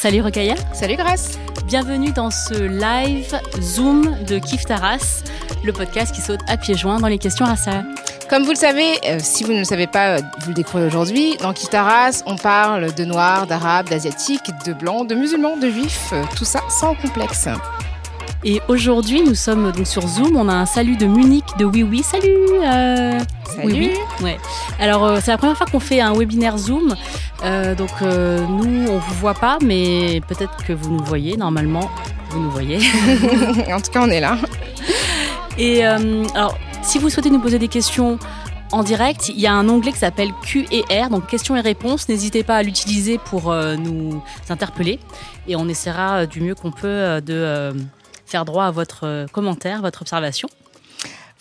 Salut Rokaya, Salut Grace bienvenue dans ce live Zoom de Kif Taras, le podcast qui saute à pieds joints dans les questions raciales. Comme vous le savez, euh, si vous ne le savez pas, euh, vous le découvrez aujourd'hui, dans Kitaras, on parle de noirs, d'arabes, d'asiatiques, de blancs, de musulmans, de juifs, euh, tout ça sans complexe. Et aujourd'hui, nous sommes donc sur Zoom, on a un salut de Munich de Oui Oui. Salut euh, Salut. Oui, oui. Ouais. Alors, euh, c'est la première fois qu'on fait un webinaire Zoom. Euh, donc, euh, nous, on vous voit pas, mais peut-être que vous nous voyez. Normalement, vous nous voyez. en tout cas, on est là. Et alors, si vous souhaitez nous poser des questions en direct, il y a un onglet qui s'appelle Q et R, donc questions et réponses. N'hésitez pas à l'utiliser pour euh, nous interpeller et on essaiera euh, du mieux qu'on peut euh, de faire droit à votre euh, commentaire, votre observation.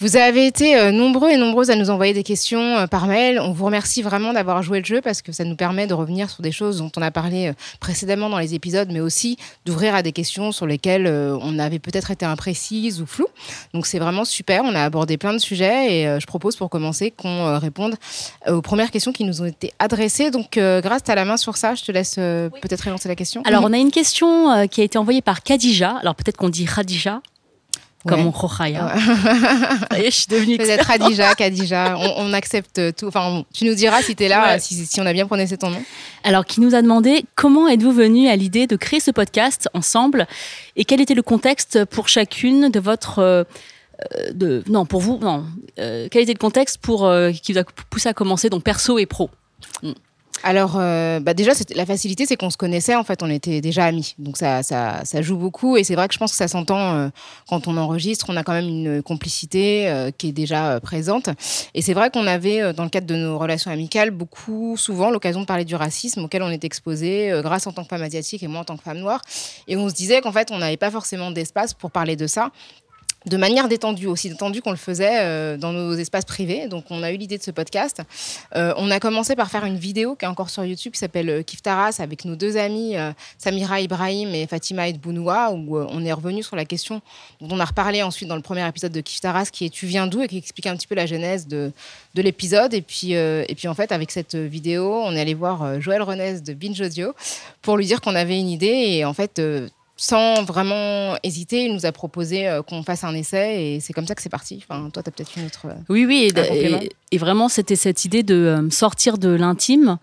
Vous avez été euh, nombreux et nombreuses à nous envoyer des questions euh, par mail. On vous remercie vraiment d'avoir joué le jeu parce que ça nous permet de revenir sur des choses dont on a parlé euh, précédemment dans les épisodes, mais aussi d'ouvrir à des questions sur lesquelles on avait peut-être été imprécise ou flou. Donc c'est vraiment super. On a abordé plein de sujets et je propose pour commencer qu'on réponde aux premières questions qui nous ont été adressées. Donc grâce, as la main sur ça. Je te laisse peut-être élancer la question. Alors, on a une question qui a été envoyée par Khadija. Alors, peut-être qu'on dit Khadija, comme Ouais. on y est, je suis devenue Peut-être experte. Khadija, Khadija, on, on accepte tout. Enfin, tu nous diras si tu es là, Ouais. si, si on a bien prononcé ton nom. Alors, qui nous a demandé comment êtes-vous venu à l'idée de créer ce podcast ensemble et quel était le contexte pour chacune de votre. euh, euh, de, non, pour vous, non. Euh, quel était le contexte pour, euh, qui vous a poussé à commencer, donc perso et pro? Alors, euh, bah déjà, la facilité, c'est qu'on se connaissait, en fait, on était déjà amis. Donc, ça, ça, ça joue beaucoup. Et c'est vrai que je pense que ça s'entend euh, quand on enregistre. On a quand même une complicité euh, qui est déjà présente. Et c'est vrai qu'on avait, dans le cadre de nos relations amicales, beaucoup, souvent, l'occasion de parler du racisme auquel on est exposé, grâce en tant que femme asiatique et moi en tant que femme noire. Et on se disait qu'en fait, on n'avait pas forcément d'espace pour parler de ça de manière détendue, aussi détendue qu'on le faisait euh, dans nos espaces privés. Donc, on a eu l'idée de ce podcast. Euh, on a commencé par faire une vidéo qui est encore sur YouTube qui s'appelle euh, Kif Taras avec nos deux amis Samira Ibrahim et Fatima Edbounoua où on est revenu sur la question dont on a reparlé ensuite dans le premier épisode de Kif Taras qui est Tu viens d'où? et qui explique un petit peu la genèse de, de l'épisode. Et puis, et puis en fait, avec cette vidéo, on est allé voir Joël Renez de Binge Audio pour lui dire qu'on avait une idée et en fait. Sans vraiment hésiter, il nous a proposé euh, qu'on fasse un essai et c'est comme ça que c'est parti. Enfin, toi, tu as peut-être une autre. euh, Oui, oui, et, vraiment, c'était cette idée de euh, sortir de l'intime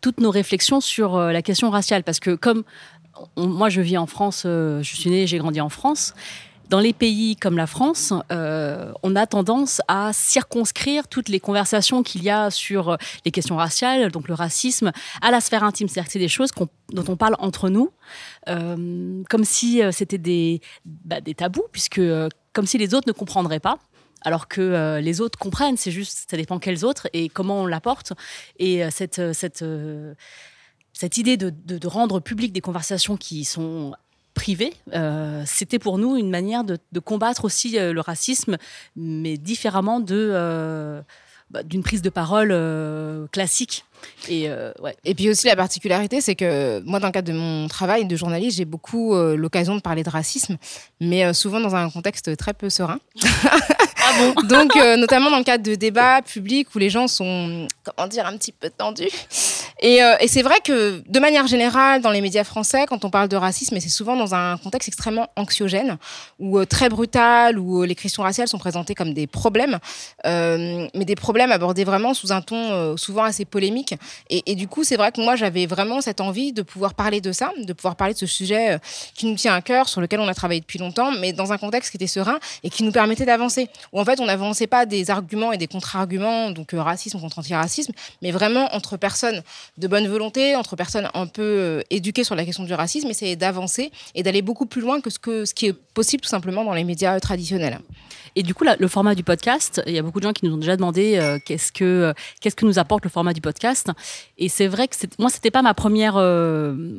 toutes nos réflexions sur la question raciale. Parce que comme on- moi, je vis en France, je suis née, j'ai grandi en France. Dans les pays comme la France, euh, on a tendance à circonscrire toutes les conversations qu'il y a sur euh, les questions raciales, donc le racisme, à la sphère intime. C'est-à-dire que c'est des choses dont on parle entre nous, euh, comme si c'était des, bah, des tabous, puisque comme si les autres ne comprendraient pas alors que les autres comprennent, c'est juste, ça dépend quels autres et comment on l'apporte. Et cette, idée de, de- de rendre public des conversations qui sont privées, euh, c'était pour nous une manière de, combattre aussi euh, le racisme, mais différemment euh, bah, d'une prise de parole classique. Et euh, ouais. Et puis aussi la particularité, c'est que moi, dans le cadre de mon travail de journaliste, j'ai beaucoup euh, l'occasion de parler de racisme, mais euh, souvent dans un contexte très peu serein. Ah bon? Donc, notamment dans le cadre de débats publics où les gens sont, comment dire, un petit peu tendus. Et, et c'est vrai que, de manière générale, dans les médias français, quand on parle de racisme, et c'est souvent dans un contexte extrêmement anxiogène, ou très brutal, où les questions raciales sont présentées comme des problèmes, mais des problèmes abordés vraiment sous un ton souvent assez polémique Et, du coup, c'est vrai que moi, j'avais vraiment cette envie de pouvoir parler de ça, de pouvoir parler de ce sujet euh, qui nous tient à cœur, sur lequel on a travaillé depuis longtemps, mais dans un contexte qui était serein et qui nous permettait d'avancer. Où en fait, on n'avançait pas des arguments et des contre-arguments, donc euh, racisme contre antiracisme, mais vraiment entre personnes de bonne volonté, entre personnes un peu euh, éduquées sur la question du racisme, essayer d'avancer et d'aller beaucoup plus loin que ce, qui est possible tout simplement dans les médias traditionnels. Et du coup, le format du podcast, il y a beaucoup de gens qui nous ont déjà demandé qu'est-ce que qu'est-ce que nous apporte le format du podcast. Et c'est vrai que moi, c'était pas ma première euh,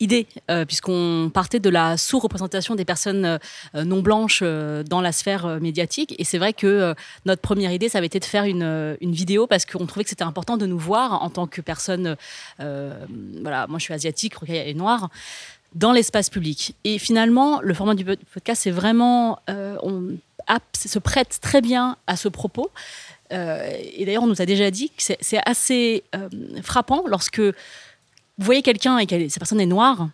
idée, puisqu'on partait de la sous-représentation des personnes non blanches dans la sphère médiatique. Et c'est vrai que notre première idée, ça avait été de faire une, vidéo, parce qu'on trouvait que c'était important de nous voir en tant que personne. voilà, moi, je suis asiatique, Rokhaya est noire dans l'espace public. Et finalement, le format du podcast, c'est vraiment, euh, on se prête très bien à ce propos. Euh, et d'ailleurs, on nous a déjà dit que c'est assez euh, frappant lorsque vous voyez quelqu'un et que cette personne est noire,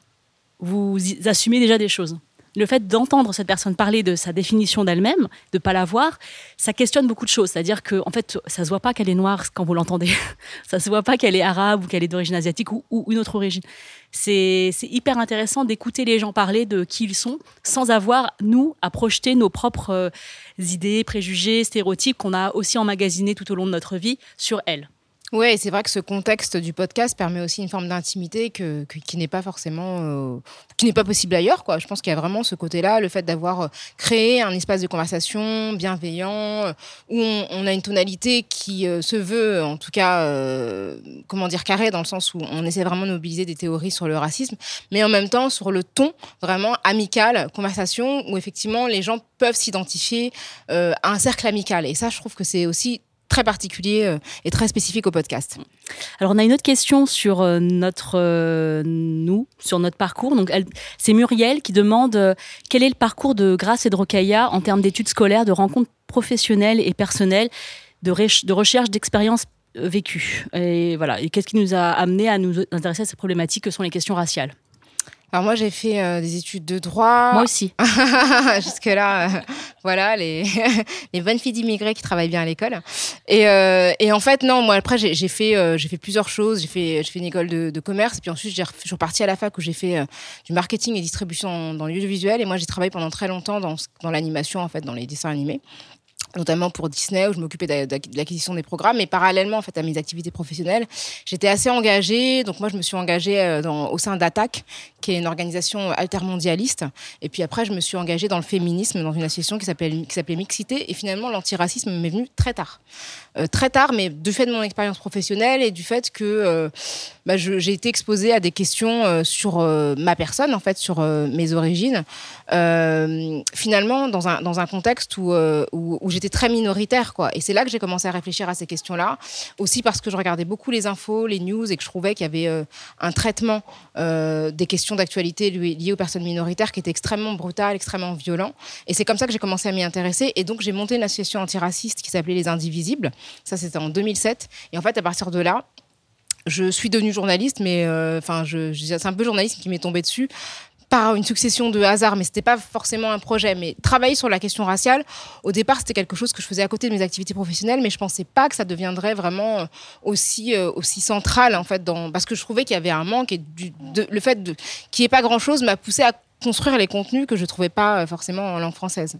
vous assumez déjà des choses le fait d'entendre cette personne parler de sa définition d'elle-même, de ne pas la voir, ça questionne beaucoup de choses. C'est-à-dire que, en fait, ça se voit pas qu'elle est noire quand vous l'entendez. ça se voit pas qu'elle est arabe ou qu'elle est d'origine asiatique ou, une autre origine. C'est hyper intéressant d'écouter les gens parler de qui ils sont sans avoir, nous, à projeter nos propres euh, idées, préjugés, stéréotypes qu'on a aussi emmagasinés tout au long de notre vie sur elles. Oui, c'est vrai que ce contexte du podcast permet aussi une forme d'intimité que, qui n'est pas forcément, euh, qui n'est pas possible ailleurs. Quoi. Je pense qu'il y a vraiment ce côté-là, le fait d'avoir euh, créé un espace de conversation bienveillant, euh, où on, a une tonalité qui se veut, en tout cas, comment dire, carré, dans le sens où on essaie vraiment de mobiliser des théories sur le racisme, mais en même temps sur le ton vraiment amical, conversation, où effectivement les gens peuvent s'identifier à un cercle amical. Et ça, je trouve que c'est aussi très particulier euh, et très spécifique au podcast. Alors on a une autre question sur euh, notre euh, nous, sur notre parcours. Donc c'est Muriel qui demande quel est le parcours de Grace et de Rocailla en termes d'études scolaires, de rencontres professionnelles et personnelles, de, de recherche d'expériences vécues? Et voilà. Et qu'est-ce qui nous a amené à nous intéresser à ces problématiques? Que sont les questions raciales? Alors moi j'ai fait euh, des études de droit. Moi aussi. Jusque là, euh, voilà les les bonnes filles d'immigrés qui travaillent bien à l'école. Et, euh, et en fait non, moi après j'ai fait j'ai fait plusieurs choses. J'ai fait j'ai fait une école de, de commerce et puis ensuite je suis repartie à la fac où j'ai fait du marketing et distribution dans l'audiovisuel et moi j'ai travaillé pendant très longtemps dans dans l'animation en fait dans les dessins animés notamment pour Disney où je m'occupais de, l'acquisition des programmes. Mais parallèlement en fait à mes activités professionnelles j'étais assez engagée. Donc moi je me suis engagée euh, au sein d'ATTAC qui est une organisation altermondialiste. Et puis après je me suis engagée dans le féminisme dans une association qui s'appelait Mixité. Et finalement l'antiracisme m'est venu très tard. Euh, très tard mais du fait de mon expérience professionnelle et du fait que euh, bah, j'ai été exposée à des questions sur ma personne en fait sur mes origines. Finalement dans un dans un contexte où, où, où j'étais très minoritaire, quoi. Et c'est là que j'ai commencé à réfléchir à ces questions-là. Aussi parce que je regardais beaucoup les infos, les news, et que je trouvais qu'il y avait euh, un traitement euh, des questions d'actualité liées aux personnes minoritaires qui était extrêmement brutal, extrêmement violent. Et c'est comme ça que j'ai commencé à m'y intéresser. Et donc j'ai monté une association antiraciste qui s'appelait Les Indivisibles. Ça, c'était en 2007. Et en fait, à partir de là, je suis devenue journaliste, mais euh, enfin, c'est un peu journaliste qui m'est tombé dessus par une succession de hasards, mais c'était pas forcément un projet. Mais travailler sur la question raciale, au départ, c'était quelque chose que je faisais à côté de mes activités professionnelles, mais je pensais pas que ça deviendrait vraiment euh, aussi euh, aussi central en fait, dans... parce que je trouvais qu'il y avait un manque et le fait qu'il n'y ait pas grand chose m'a poussé à construire les contenus que je trouvais pas euh, forcément en langue française.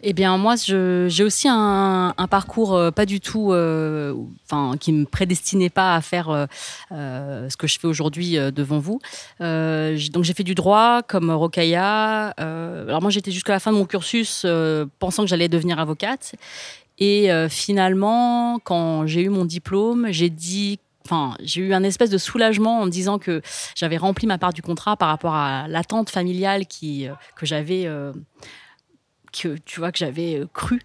Eh bien, moi, j'ai aussi un, parcours euh, pas du tout, euh, enfin, qui me prédestinait pas à faire euh, ce que je fais aujourd'hui devant vous. donc, j'ai fait du droit comme Rokaya. alors, moi, j'étais jusqu'à la fin de mon cursus pensant que j'allais devenir avocate. Et finalement, quand j'ai eu mon diplôme, j'ai dit Enfin, j'ai eu un espèce de soulagement en me disant que j'avais rempli ma part du contrat par rapport à l'attente familiale qui, que j'avais que tu vois que j'avais euh, cru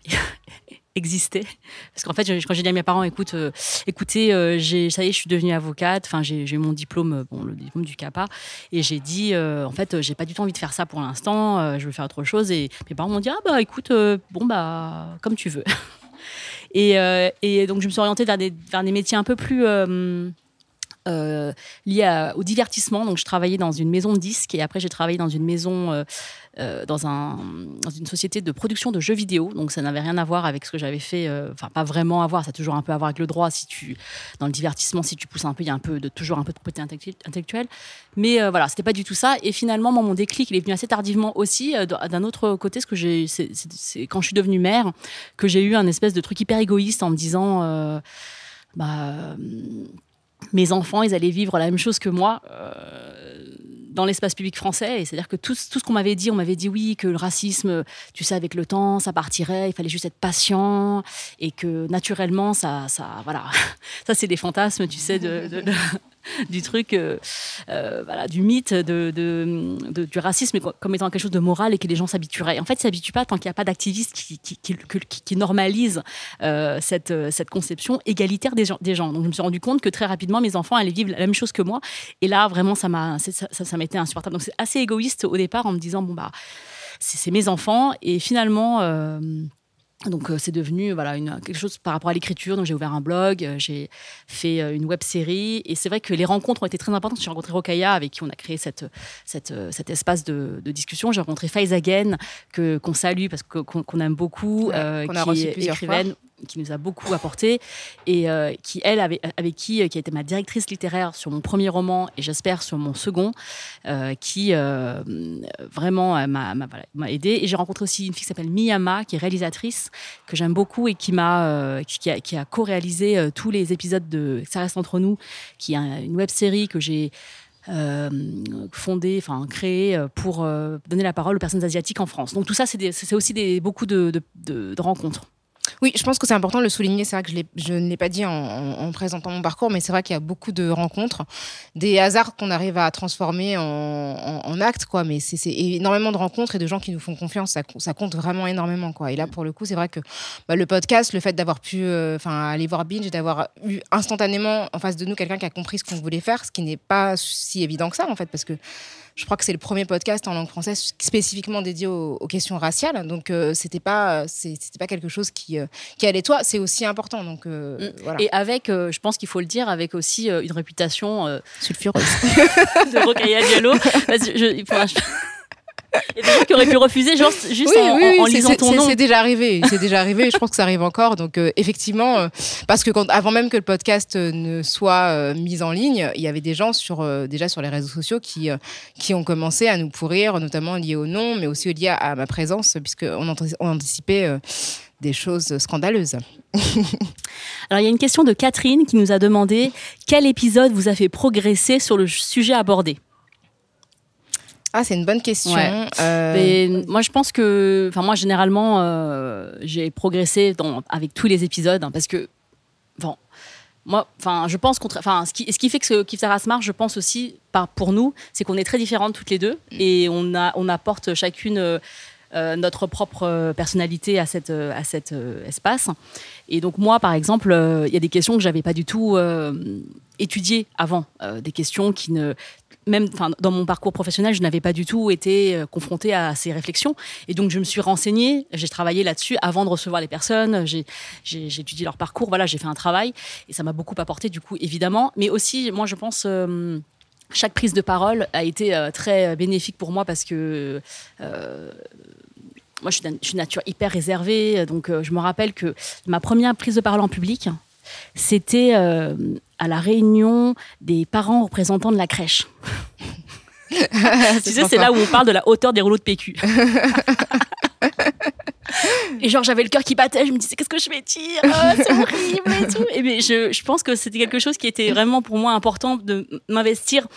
exister. Parce qu'en fait quand j'ai dit à mes parents écoute euh, écoutez euh, j'ai ça y est je suis devenue avocate. Enfin j'ai mon diplôme bon le diplôme du CAPA. Et j'ai dit en fait j'ai pas du tout envie de faire ça pour l'instant je veux faire autre chose. Et mes parents m'ont dit ah bah écoute bon bah comme tu veux. Et, et, donc je me suis orientée vers des, vers des métiers un peu plus euh, lié au divertissement. Donc, je travaillais dans une maison de disques et après, j'ai travaillé dans une maison, euh, euh, dans, un, dans une société de production de jeux vidéo. Donc, ça n'avait rien à voir avec ce que j'avais fait. Enfin, pas vraiment à voir. Ça a toujours un peu à voir avec le droit. Si tu, dans le divertissement, si tu pousses un peu, il y a un peu de, toujours un peu de propriété intellectuelle. Mais voilà, c'était pas du tout ça. Et finalement, mon déclic, il est venu assez tardivement aussi. D'un autre côté, ce que j'ai, c'est quand je suis devenue mère que j'ai eu un espèce de truc hyper égoïste en me disant. bah mes enfants, ils allaient vivre la même chose que moi euh, dans l'espace public français. C'est-à-dire que tout, tout ce qu'on m'avait dit, on m'avait dit oui, que le racisme, tu sais, avec le temps, ça partirait, il fallait juste être patient et que naturellement, ça, ça voilà, ça c'est des fantasmes, tu sais, de, du truc, euh, euh, voilà, du mythe de, du racisme comme étant quelque chose de moral et que les gens s'habitueraient. En fait, ils s'habituent pas tant qu'il n'y a pas d'activistes qui, qui, qui, normalisent euh, cette, cette conception égalitaire des gens, des gens. Donc, je me suis rendu compte que très rapidement, mes enfants allaient vivre la même chose que moi. Et là, vraiment, ça m'a, ça, ça, m'était insupportable. Donc, c'est assez égoïste au départ en me disant, bon, bah, c'est mes enfants. Et finalement, donc euh, c'est devenu voilà une, quelque chose par rapport à l'écriture. Donc j'ai ouvert un blog, euh, j'ai fait euh, une web série et c'est vrai que les rencontres ont été très importantes. J'ai rencontré Rokaya avec qui on a créé cette, cette cet espace de, discussion. J'ai rencontré Faiz Again que qu'on salue parce que qu'on aime beaucoup, qui est écrivaine qui nous a beaucoup apporté et euh, qui, elle, avec qui, euh, qui a été ma directrice littéraire sur mon premier roman et j'espère sur mon second, euh, qui vraiment m'a aidé. Et j'ai rencontré aussi une fille qui s'appelle Miyama, qui est réalisatrice, que j'aime beaucoup et qui m'a qui, a, qui a co-réalisé tous les épisodes de Ça reste entre nous, qui est une web série que j'ai fondée, enfin créée pour donner la parole aux personnes asiatiques en France. Donc tout ça, c'est aussi des, beaucoup de rencontres. Oui, je pense que c'est important de le souligner. C'est vrai que je, ne l'ai pas dit en, présentant mon parcours, mais c'est vrai qu'il y a beaucoup de rencontres, des hasards qu'on arrive à transformer en, actes, quoi. Mais c'est énormément de rencontres et de gens qui nous font confiance. Ça, compte vraiment énormément, quoi. Et là, pour le coup, c'est vrai que bah, le podcast, le fait d'avoir pu euh, aller voir Binge et d'avoir eu instantanément en face de nous quelqu'un qui a compris ce qu'on voulait faire, ce qui n'est pas si évident que ça, en fait, parce que je crois que c'est le premier podcast en langue française spécifiquement dédié aux, questions raciales. Donc, euh, c'était pas, c'était pas quelque chose qui, euh, qui allait toi. C'est aussi important. Donc, euh, mm. voilà. Et avec, je pense qu'il faut le dire, avec aussi une réputation sulfureuse de Rocaille Diallo. Je, il y a des gens qui auraient pu refuser genre, juste en, lisant ton nom. C'est déjà arrivé, c'est déjà arrivé. je pense que ça arrive encore. Donc euh, effectivement, euh, parce que quand, avant même que le podcast euh, ne soit mis en ligne, il y avait des gens sur déjà sur les réseaux sociaux qui qui ont commencé à nous pourrir, notamment liés au nom, mais aussi liés à, ma présence, puisqu'on on anticipait des choses scandaleuses. Alors il y a une question de Catherine qui nous a demandé quel épisode vous a fait progresser sur le sujet abordé? Ah, c'est une bonne question. Euh, moi, je pense que, enfin, moi, généralement, euh, j'ai progressé dans, avec tous les épisodes hein, parce que, bon, moi, enfin, je pense qu'on, enfin, ce qui, ce qui fait que ce Kif marche, je pense aussi, par, pour nous, c'est qu'on est très différentes toutes les deux et on a, on apporte chacune. Euh, notre propre personnalité à, cette, à cet espace. Et donc moi, par exemple, il y a des questions que j'avais pas du tout étudiées avant, des questions qui ne, même dans mon parcours professionnel, je n'avais pas du tout été euh, confrontée à ces réflexions. Et donc, je me suis renseignée, j'ai travaillé là-dessus avant de recevoir les personnes, j'ai étudié leur parcours, voilà, j'ai fait un travail. Et ça m'a beaucoup apporté, du coup, évidemment. Mais aussi, moi, je pense. Euh, chaque prise de parole a été euh, très bénéfique pour moi parce que moi, je suis, je nature hyper réservée. Donc, je me rappelle que ma première prise de parole en public, c'était euh, à la réunion des parents représentants de la crèche. tu sais, c'est là où on parle de la hauteur des rouleaux de PQ. et genre, j'avais le cœur qui battait, je me disais, qu'est-ce que je vais dire? Oh, C'est horrible et tout. Et mais je, je pense que c'était quelque chose qui était vraiment pour moi important de m'investir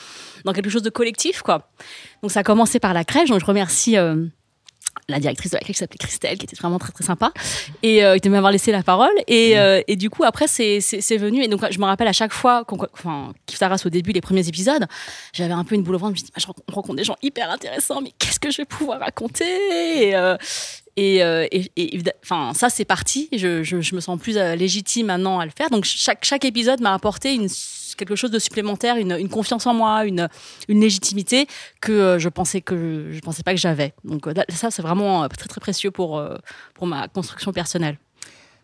dans quelque chose de collectif, quoi. Donc, ça a commencé par la crèche, donc je remercie. Euh, la directrice de la crèche qui s'appelait Christelle, qui était vraiment très très sympa, et euh, qui m'avoir laissé la parole. Et, mmh. euh, et du coup, après, c'est venu. Et donc, je me rappelle à chaque fois, qu'on, enfin, Kiftaras au début, les premiers épisodes, j'avais un peu une boule au ventre. Je me dis, bah, je rencontre des gens hyper intéressants, mais qu'est-ce que je vais pouvoir raconter? Et, euh, et, et, enfin, ça, c'est parti. Je, je, me sens plus légitime maintenant à le faire. Donc, chaque, chaque épisode m'a apporté quelque chose de supplémentaire, une, confiance en moi, une, une légitimité que euh, je pensais que je pensais pas que j'avais. Donc euh, ça, c'est vraiment euh, très très précieux pour pour ma construction personnelle.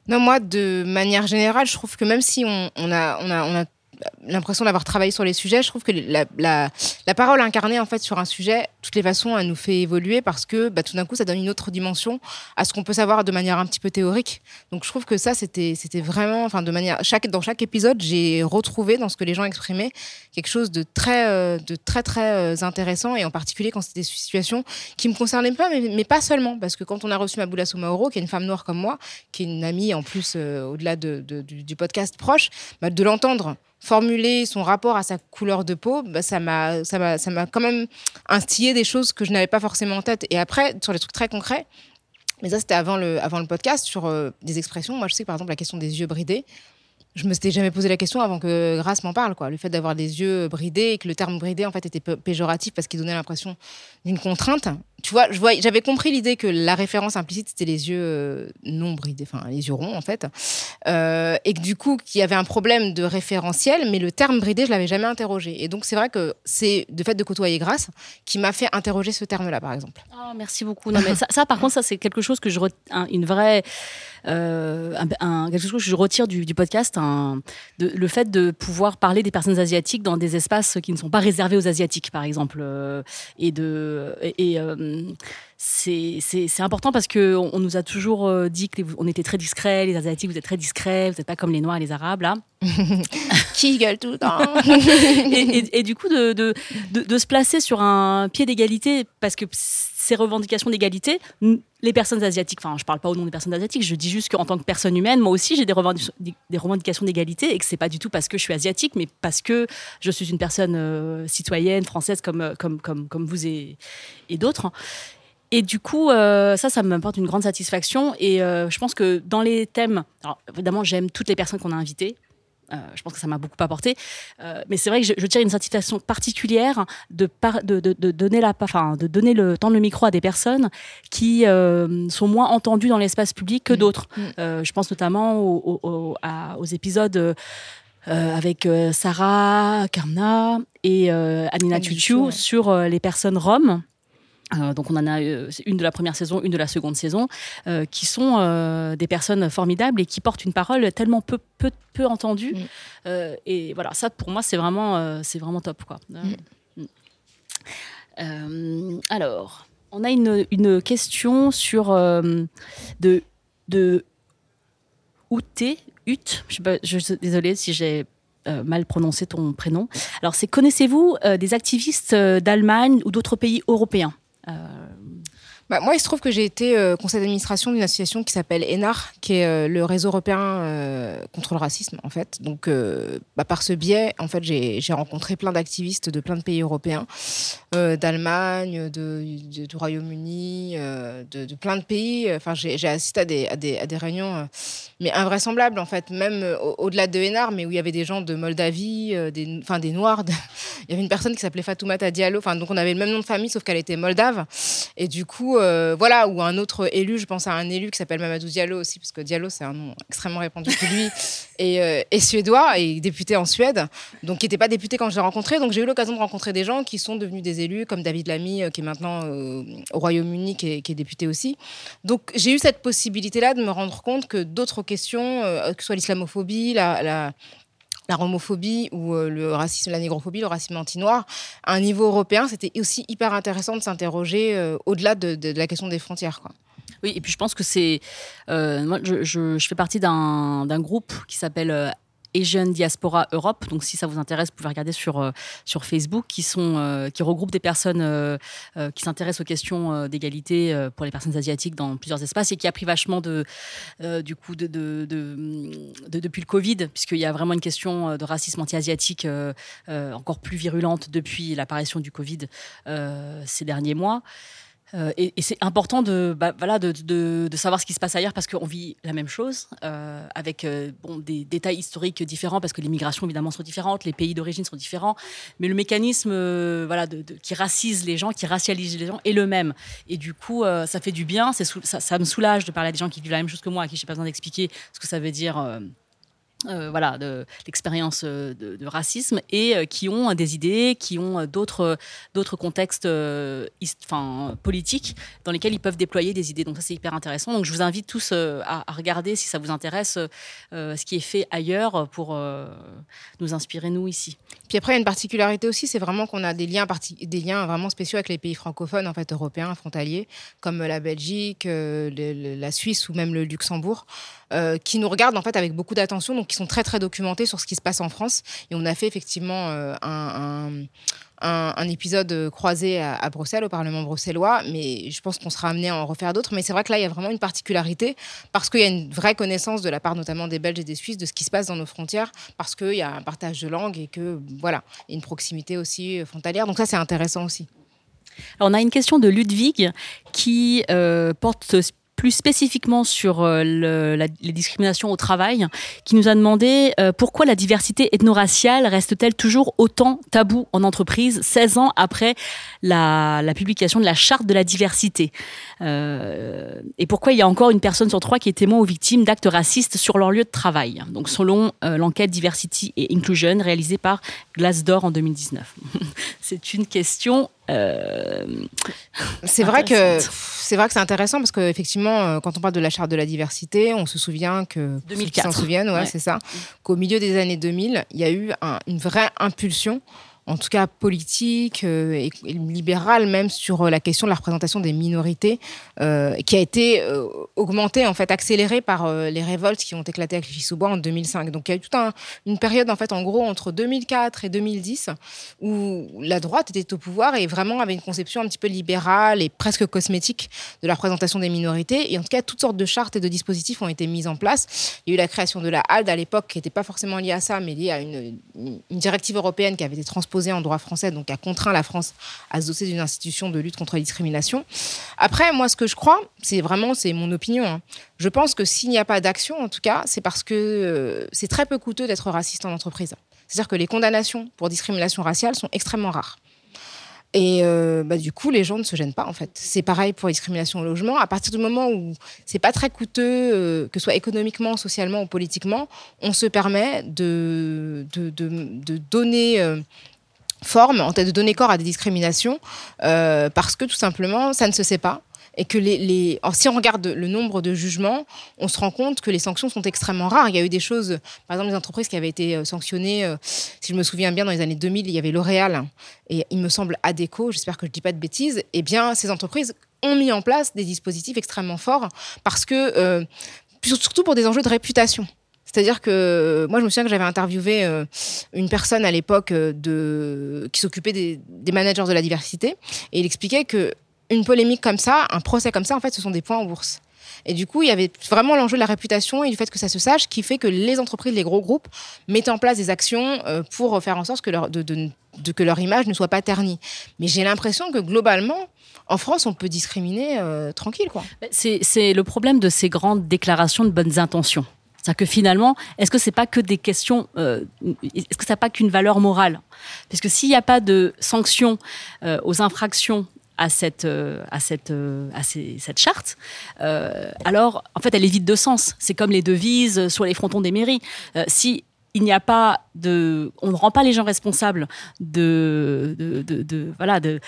Non, moi, de manière générale, je trouve que même si on a, on a l'impression d'avoir travaillé sur les sujets. Je trouve que la, la, parole incarnée en fait sur un sujet, toutes les façons, elle nous fait évoluer parce que bah, tout d'un coup, ça donne une autre dimension à ce qu'on peut savoir de manière un petit peu théorique. Donc je trouve que ça, c'était vraiment, enfin de manière chaque dans chaque épisode, j'ai retrouvé dans ce que les gens exprimaient quelque chose de très euh, de très très euh, intéressant et en particulier quand c'était des situations qui me concernaient pas, mais, mais, pas seulement parce que quand on a reçu Maboula Soumaoro, qui est une femme noire comme moi, qui est une amie en plus euh, au-delà de, du, podcast proche, bah, de l'entendre formuler son rapport à sa couleur de peau, bah, ça m'a quand même instillé des choses que je n'avais pas forcément en tête. Et après, sur les trucs très concrets, mais ça c'était avant le avant le podcast sur euh, des expressions. Moi, je sais que par exemple la question des yeux bridés je me suis jamais posé la question avant que Grace m'en parle. Quoi. Le fait d'avoir des yeux bridés et que le terme bridé en fait était péjoratif parce qu'il donnait l'impression d'une contrainte. Tu vois, je vois, j'avais compris l'idée que la référence implicite c'était les yeux euh, non bridés, enfin les yeux ronds en fait, euh, et que du coup qu'il y avait un problème de référentiel, mais le terme bridé je l'avais jamais interrogé. Et donc c'est vrai que c'est le fait de côtoyer Grace qui m'a fait interroger ce terme-là par exemple. Oh, merci beaucoup. Ça, ça, par contre ça c'est quelque chose que je une vraie euh, un, quelque chose que je retire du, du podcast, un, de, le fait de pouvoir parler des personnes asiatiques dans des espaces qui ne sont pas réservés aux asiatiques, par exemple, euh, et de et, et euh, c'est important parce que on, nous a toujours dit que on était très discrets, les asiatiques vous êtes très discrets, vous n'êtes pas comme les noirs et les arabes là. Qui gueule tout le temps. et, et, et, du coup de, de, de, de, se placer sur un pied d'égalité parce que ces revendications d'égalité, les personnes asiatiques, enfin je parle pas au nom des personnes asiatiques, je dis juste qu'en tant que personne humaine, moi aussi j'ai des, revendications, d'égalité et que c'est pas du tout parce que je suis asiatique, mais parce que je suis une personne euh, citoyenne française comme, comme, comme, comme vous et, et d'autres. Et du coup, euh, ça, ça m'apporte une grande satisfaction. Et euh, je pense que dans les thèmes, alors évidemment, j'aime toutes les personnes qu'on a invitées. Euh, je pense que ça m'a beaucoup apporté. Euh, mais c'est vrai que je, je, tire une satisfaction particulière de, par, de, de, de, donner la, enfin, de donner le temps le micro à des personnes qui euh, sont moins entendues dans l'espace public que mmh. d'autres. Mmh. je pense notamment aux, aux, à, aux épisodes. Euh, avec euh, Sarah Karna et euh, Anina Tutu ouais. sur les personnes roms. Euh, donc on en a une de la première saison, une de la seconde saison, euh, qui sont euh, des personnes formidables et qui portent une parole tellement peu peu, peu entendue. Mm. et voilà, ça pour moi c'est vraiment c'est vraiment top quoi. Mm. Mm. alors, on a une, une question sur de de Outé, Ut, je, pas, je suis désolée si j'ai euh, mal prononcé ton prénom. Alors, c'est connaissez-vous euh, des activistes d'Allemagne ou d'autres pays européens? Euh... Bah, moi, il se trouve que j'ai été euh, conseil d'administration d'une association qui s'appelle ENAR, qui est euh, le réseau européen euh, contre le racisme, en fait. Donc, euh, bah, par ce biais, en fait, j'ai rencontré plein d'activistes de plein de pays européens, d'Allemagne, du Royaume-Uni, de, plein de pays. Enfin, j'ai assisté à des, réunions, mais invraisemblables, en fait, même au-delà de ENAR, mais où il y avait des gens de Moldavie, des, enfin, des Noirs. Il y avait une personne qui s'appelait Fatoumata Diallo. Enfin, donc, on avait le même nom de famille, sauf qu'elle était moldave. Et du coup, euh, voilà, ou un autre élu, je pense à un élu qui s'appelle Mamadou Diallo aussi, parce que Diallo, c'est un nom extrêmement répandu que lui, et, euh, et, suédois, et député en Suède, donc qui n'était pas député quand je l'ai rencontré. Donc j'ai eu l'occasion de rencontrer des gens qui sont devenus des élus, comme David Lamy, euh, qui est maintenant euh, au Royaume-Uni, qui, qui, est député aussi. Donc j'ai eu cette possibilité-là de me rendre compte que d'autres questions, que ce soit l'islamophobie, la, la la homophobie ou euh, le racisme, la négrophobie, le racisme anti-noir, à un niveau européen, c'était aussi hyper intéressant de s'interroger euh, au-delà de, la question des frontières. Quoi. Oui, et puis je pense que c'est. Euh, moi, je, je, je, fais partie d'un groupe qui s'appelle euh, Asian Diaspora Europe. Donc, si ça vous intéresse, vous pouvez regarder sur, euh, sur Facebook, qui, sont, euh, qui des personnes euh, qui s'intéressent aux questions d'égalité pour les personnes asiatiques dans plusieurs espaces et qui a pris vachement de, du coup, de, de, depuis le Covid, puisqu'il y a vraiment une question de racisme anti-asiatique encore plus virulente depuis l'apparition du Covid ces derniers mois. Euh, et, c'est important de, bah, voilà, de, de, de, savoir ce qui se passe ailleurs parce qu'on vit la même chose euh, avec euh, bon, des détails historiques différents parce que les migrations évidemment sont différentes, les pays d'origine sont différents, mais le mécanisme euh, voilà, de, qui racise les gens, qui racialise les gens est le même. Et du coup, ça fait du bien, ça, ça, me soulage de parler à des gens qui vivent la même chose que moi, à qui je n'ai pas besoin d'expliquer ce que ça veut dire euh, voilà, de l'expérience euh, de, racisme et euh, qui ont des idées, qui ont d'autres d'autres contextes enfin, politiques dans lesquels ils peuvent déployer des idées. Donc ça, c'est hyper intéressant. Donc je vous invite tous à, regarder, si ça vous intéresse, ce qui est fait ailleurs pour nous inspirer, nous, ici. Puis après, il y a une particularité aussi, c'est vraiment qu'on a des liens, des liens vraiment spéciaux avec les pays francophones, en fait, européens, frontaliers, comme la Belgique, la Suisse ou même le Luxembourg, qui nous regardent en fait avec beaucoup d'attention, donc sont très très documentés sur ce qui se passe en France. Et on a fait effectivement euh, un, un- épisode croisé à, Bruxelles, au Parlement bruxellois, mais je pense qu'on sera amené à en refaire d'autres. Mais c'est vrai que là, il y a vraiment une particularité parce qu'il y a une vraie connaissance de la part notamment des Belges et des Suisses de ce qui se passe dans nos frontières, parce qu'il y a un partage de langue et que voilà, une proximité aussi frontalière. Donc ça, c'est intéressant aussi. Alors, on a une question de Ludwig qui euh, porte plus spécifiquement sur euh, les discriminations au travail, qui nous a demandé euh, pourquoi la diversité ethno-raciale reste-t-elle toujours autant tabou en entreprise 16 ans après la, publication de la charte de la diversité? Euh, et pourquoi il y a encore une personne sur trois qui est témoin ou victime d'actes racistes sur leur lieu de travail? Donc selon l'enquête Diversity et Inclusion réalisée par Glassdoor en 2019. C'est une question euh, C'est vrai que c'est vrai que c'est intéressant parce qu'effectivement, euh, quand on parle de la charte de la diversité, on se souvient que pour ceux qui 2004. s'en souviennent, ouais, Ouais. c'est ça, qu'au milieu des années 2000, il y a eu un- une vraie impulsion. En tout cas politique euh, et, libérale même sur euh, la question de la représentation des minorités, euh, qui a été augmentée en fait, accélérée par les révoltes qui ont éclaté à Clichy-sous-Bois en 2005. Donc il y a eu toute un- une période en fait, en gros, entre 2004 et 2010, où la droite était au pouvoir et vraiment avait une conception un petit peu libérale et presque cosmétique de la représentation des minorités. Et en tout cas, toutes sortes de chartes et de dispositifs ont été mis en place. Il y a eu la création de la HALD à l'époque, qui n'était pas forcément liée à ça, mais liée à une- une directive européenne qui avait été transposée en droit français, donc a contraint la France à se doter d'une institution de lutte contre les discriminations. Après, moi, ce que je crois, c'est vraiment, c'est mon opinion. hein. Je pense que s'il n'y a pas d'action, en tout cas, c'est parce que euh, c'est très peu coûteux d'être raciste en entreprise. C'est-à-dire que les condamnations pour discrimination raciale sont extrêmement rares. Et euh, bah, du coup, les gens ne se gênent pas, en fait. C'est pareil pour les discriminations au logement. À partir du moment où c'est pas très coûteux, euh, que ce soit économiquement, socialement ou politiquement, on se permet de, de, de, donner forme, en fait, de donner corps à des discriminations, euh, parce que tout simplement, ça ne se sait pas. Et que les, les... Si on regarde le nombre de jugements, on se rend compte que les sanctions sont extrêmement rares. Il y a eu des choses, par exemple, des entreprises qui avaient été euh, sanctionnées, euh, si je me souviens bien, dans les années 2000, il y avait L'Oréal et il me semble Adeco, j'espère que je ne dis pas de bêtises. Eh bien, ces entreprises ont mis en place des dispositifs extrêmement forts parce que, surtout pour des enjeux de réputation. C'est-à-dire que moi, je me souviens que j'avais interviewé euh, une personne à l'époque euh, qui s'occupait des, managers de la diversité et il expliquait que une polémique comme ça, un procès comme ça, en fait, ce sont des points en bourse. Et du coup, il y avait vraiment l'enjeu de la réputation et du fait que ça se sache qui fait que les entreprises, les gros groupes mettent en place des actions euh, pour faire en sorte que leur, image ne soit pas ternie. Mais j'ai l'impression que globalement, en France, on peut discriminer euh, tranquille. C'est le problème de ces grandes déclarations de bonnes intentions. C'est-à-dire que finalement, est-ce que c'est pas que des questions, euh, est-ce que ça n'a pas qu'une valeur morale? Parce que s'il n'y a pas de sanctions euh, aux infractions à cette, euh, à cette, euh, à cette charte, euh, alors en fait elle est vide de sens. C'est comme les devises sur les frontons des mairies. Euh, si il n'y a pas de, on ne rend pas les gens responsables de, de, de- de- voilà, de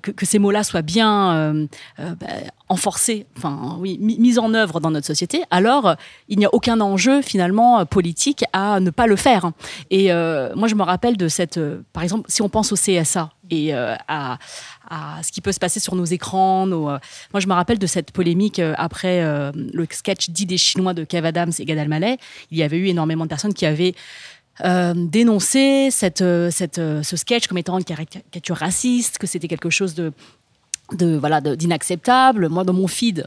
que, ces mots-là soient bien euh, euh, bah, enforcés, enfin oui, mis, en œuvre dans notre société. Alors il n'y a aucun enjeu finalement politique à ne pas le faire. Et euh, moi je me rappelle de cette, euh, par exemple, si on pense au CSA et euh, à, ce qui peut se passer sur nos écrans. Euh, moi, je me rappelle de cette polémique euh, après le sketch dit des Chinois de Kev Adams et Gad Elmaleh. Il y avait eu énormément de personnes qui avaient euh, ce sketch comme étant une caricature raciste, que c'était quelque chose de voilà d'inacceptable. Moi, dans mon feed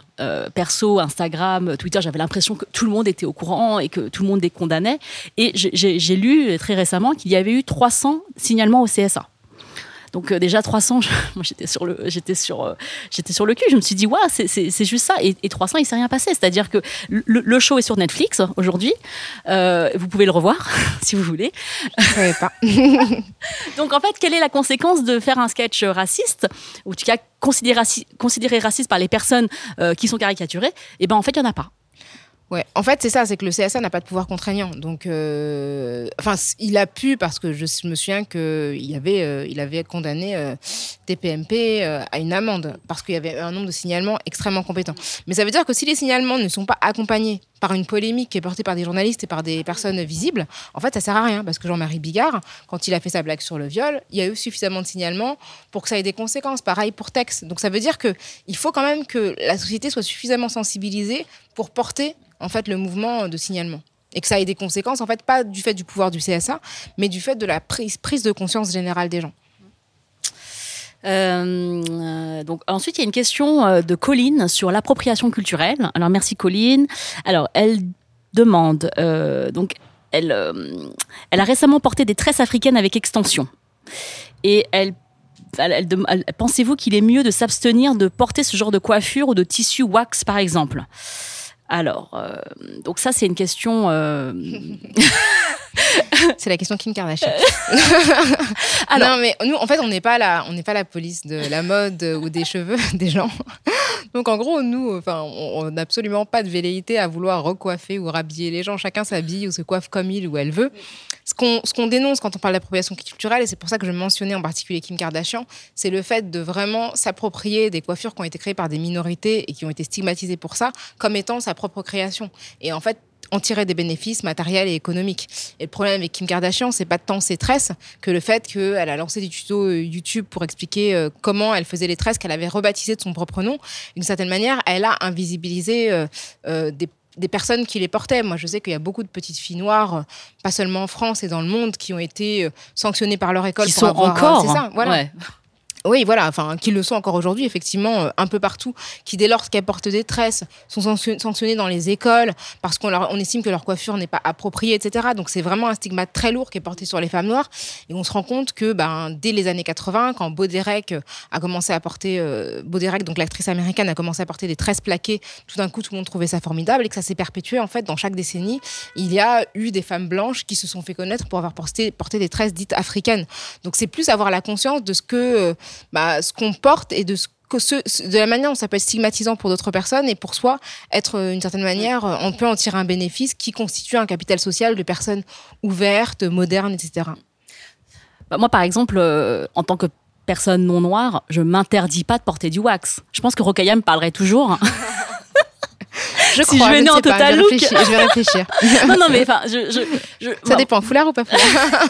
perso, Instagram, Twitter, j'avais l'impression que tout le monde était au courant et que tout le monde les condamnait. Et j'ai lu très récemment qu'il y avait eu 300 signalements au CSA. Donc euh, déjà 300, je- moi j'étais sur le, j'étais sur, euh, j'étais sur le cul. Je me suis dit, waouh, c'est- juste ça. Et, et 300, il s'est rien passé. C'est-à-dire que le, le show est sur Netflix aujourd'hui. Euh, vous pouvez le revoir si vous voulez. Je savais pas. Donc en fait, quelle est la conséquence de faire un sketch raciste ou en tout cas considéré, raci- considéré raciste par les personnes qui sont caricaturées? Eh ben en fait, il y en a pas. Ouais, en fait, c'est ça, c'est que le CSA n'a pas de pouvoir contraignant. Donc, euh, enfin, il a pu, parce que je me souviens qu'il avait, euh, avait condamné euh, TPMP à une amende, parce qu'il y avait un nombre de signalements extrêmement compétents. Mais ça veut dire que si les signalements ne sont pas accompagnés par une polémique qui est portée par des journalistes et par des personnes visibles, en fait, ça sert à rien. Parce que Jean-Marie Bigard, quand il a fait sa blague sur le viol, il y a eu suffisamment de signalements pour que ça ait des conséquences. Pareil pour Tex. Donc, ça veut dire qu'il faut quand même que la société soit suffisamment sensibilisée pour porter en fait le mouvement de signalement et que ça ait des conséquences en fait pas du fait du pouvoir du CSA mais du fait de la prise, prise de conscience générale des gens. Euh, donc ensuite, il y a une question euh, de Colline sur l'appropriation culturelle. Alors merci Colline. Alors elle demande euh, donc elle euh, elle a récemment porté des tresses africaines avec extension et elle- Pensez-vous qu'il est mieux de s'abstenir de porter ce genre de coiffure ou de tissu wax, par exemple? Alors, euh, donc ça, c'est une question. euh, C'est la question Kim Kardashian. Alors- non mais nous en fait on n'est pas la on n'est pas la police de la mode ou des cheveux des gens. Donc en gros nous enfin on n'a absolument pas de velléité à vouloir recoiffer ou rhabiller les gens. Chacun s'habille ou se coiffe comme il ou elle veut. Ce qu'on ce qu'on dénonce quand on parle d'appropriation culturelle et c'est pour ça que je mentionnais en particulier Kim Kardashian, c'est le fait de vraiment s'approprier des coiffures qui ont été créées par des minorités et qui ont été stigmatisées pour ça comme étant sa propre création. Et en fait en tirer des bénéfices matériels et économiques. Et le problème avec Kim Kardashian, c'est pas tant ses tresses que le fait qu'elle a lancé des tutos euh, YouTube pour expliquer euh, comment elle faisait les tresses qu'elle avait rebaptisées de son propre nom. D'une certaine manière, elle a invisibilisé euh, des des personnes qui les portaient. Moi, je sais qu'il y a beaucoup de petites filles noires, euh, pas seulement en France et dans le monde, qui ont été euh, sanctionnées par leur école qui pour sont avoir, encore. c'est ça, voilà. ouais. Oui, voilà, enfin, qui le sont encore aujourd'hui, effectivement, euh, un peu partout, qui dès lors qu'elles portent des tresses sont sanction- sanctionnées dans les écoles parce qu'on estime que leur coiffure n'est pas appropriée, etc. Donc c'est vraiment un stigmate très lourd qui est porté sur les femmes noires. Et on se rend compte que ben, dès les années 80, quand Baudérec euh, a commencé à porter, euh, donc l'actrice américaine, a commencé à porter des tresses plaquées, tout d'un coup tout le monde trouvait ça formidable et que ça s'est perpétué en fait dans chaque décennie. Il y a eu des femmes blanches qui se sont fait connaître pour avoir porté, porté des tresses dites africaines. Donc c'est plus avoir la conscience de ce que euh, bah, ce qu'on porte et de ce que ce, ce- de la manière dont ça peut être stigmatisant pour d'autres personnes et pour soi être euh, d'une certaine manière euh, on peut en tirer un bénéfice qui constitue un capital social de personnes ouvertes modernes etc Bah, moi, par exemple, euh, en tant que personne non noire, je m'interdis pas de porter du wax. Je pense que Rokaya me parlerait toujours. je Si je venais ne en total look. réfléchir, je vais réfléchir non, non, mais enfin, je, je, je- ça bon, dépend foulard ou pas foulard?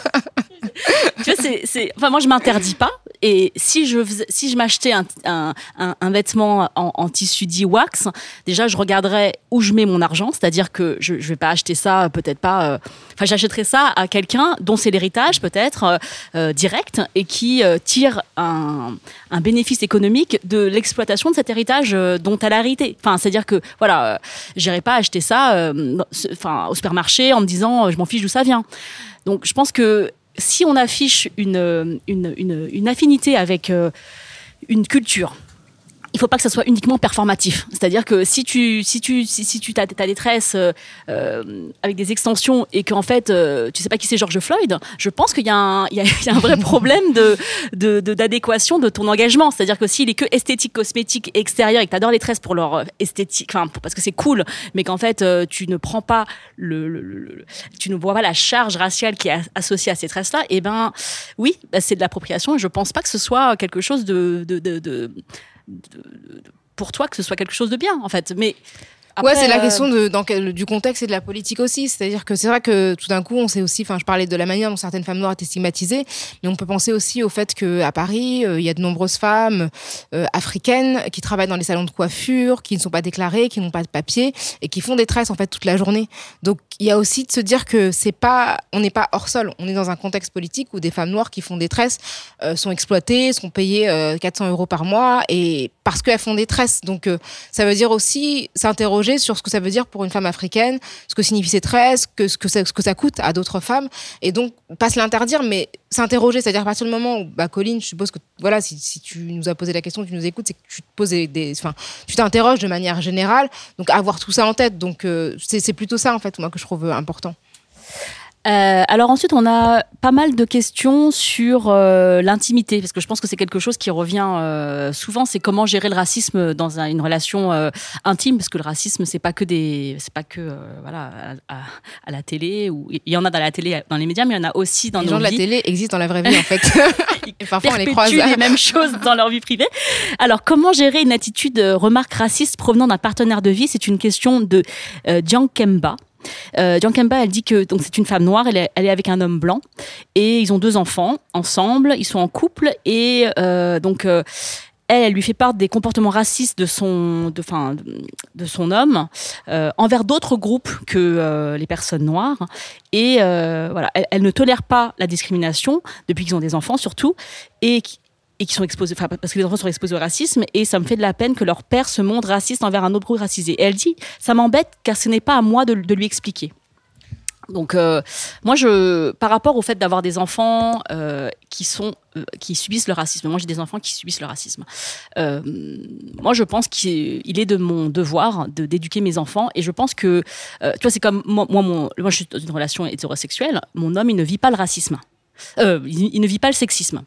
Tu vois, c'est, enfin, moi, je m'interdis pas. Et si je, faisais- si je m'achetais un, un, un, un vêtement en, en tissu dit wax, déjà, je regarderais où je mets mon argent. C'est-à-dire que je, je vais pas acheter ça, peut-être pas. euh, Enfin, j'achèterais ça à quelqu'un dont c'est l'héritage, peut-être euh, euh, direct, et qui euh, tire un, un bénéfice économique de l'exploitation de cet héritage dont elle a hérité. Enfin, c'est-à-dire que voilà, euh, j'irai pas acheter ça, euh, enfin, au supermarché en me disant, euh, je m'en fiche d'où ça vient. Donc, je pense que si on affiche une, une, une, affinité avec une culture, il faut pas que ça soit uniquement performatif. C'est-à-dire que si tu si tu si, tu as, des tresses euh, euh, avec des extensions et qu'en fait euh, tu sais pas qui c'est George Floyd, je pense qu'il y, y, y a un vrai problème d'adéquation de, ton engagement. C'est-à-dire que s'il est que esthétique, cosmétique, extérieur et que tu adores les tresses pour leur euh, esthétique, enfin parce que c'est cool, mais qu'en fait euh, tu ne prends pas le, tu ne vois pas la charge raciale qui est associée à ces tresses-là, et ben oui, bah, c'est de l'appropriation. Et je pense pas que ce soit quelque chose de- pour toi que ce soit quelque chose de bien en fait. Mais ouais, c'est la euh, question de, dans du contexte et de la politique aussi. C'est-à-dire que c'est vrai que tout d'un coup, on sait aussi, enfin, je parlais de la manière dont certaines femmes noires étaient stigmatisées, mais on peut penser aussi au fait qu'à Paris, euh, il y a de nombreuses femmes euh, africaines qui travaillent dans les salons de coiffure, qui ne sont pas déclarées, qui n'ont pas de papier et qui font des tresses en fait toute la journée. Donc, il y a aussi de se dire que c'est pas, on n'est pas hors sol. On est dans un contexte politique où des femmes noires qui font des tresses euh, sont exploitées, sont payées euh, 400 euros par mois et parce qu'elles font des tresses. Donc, ça veut dire aussi s'interroger sur ce que ça veut dire pour une femme africaine, ce que signifie ces tresses, que, ce, que ça, ce que ça coûte à d'autres femmes. Et donc, pas se l'interdire, mais s'interroger. C'est-à-dire à partir du moment où, bah, Colline, je suppose que, voilà, si, tu nous as posé la question, tu nous écoutes, c'est que tu te poses des, enfin, tu t'interroges de manière générale. Donc, avoir tout ça en tête. Donc, euh, c'est plutôt ça, en fait, moi, que je trouve important. Euh, alors ensuite, on a pas mal de questions sur euh, l'intimité, parce que je pense que c'est quelque chose qui revient euh, souvent. C'est comment gérer le racisme dans un- une relation euh, intime, parce que le racisme, c'est pas que des, c'est pas que euh, voilà à, à- à la télé ou il y en a dans la télé, dans les médias, mais il y en a aussi dans Les nos gens de la télé existent dans la vraie vie, en fait. Et parfois, on les croise. les mêmes choses dans leur vie privée. Alors, comment gérer une attitude euh, remarque raciste provenant d'un partenaire de vie? C'est une question de euh, Jiang Kemba. Euh, Kemba, elle dit que donc c'est une femme noire, elle est, est avec un homme blanc et ils ont deux enfants ensemble, ils sont en couple et euh, donc euh, elle, elle lui fait part des comportements racistes de son, de, enfin, de son homme euh, envers d'autres groupes que les personnes noires. Et voilà, elle, elle ne tolère pas la discrimination depuis qu'ils ont des enfants surtout et et qui sont exposés, enfin, parce que les enfants sont exposés au racisme, et ça me fait de la peine que leur père se montre raciste envers un autre groupe racisé. Et elle dit, ça m'embête car ce n'est pas à moi de, lui expliquer. Donc, euh, moi, je, par rapport au fait d'avoir des enfants euh, qui sont, euh, qui subissent le racisme, moi j'ai des enfants qui subissent le racisme. Moi, je pense qu'il il est de mon devoir de d'éduquer mes enfants, et je pense que, tu vois, c'est comme moi, moi, mon, moi, je suis dans une relation hétérosexuelle. Mon homme, il ne vit pas le racisme. Il ne vit pas le sexisme.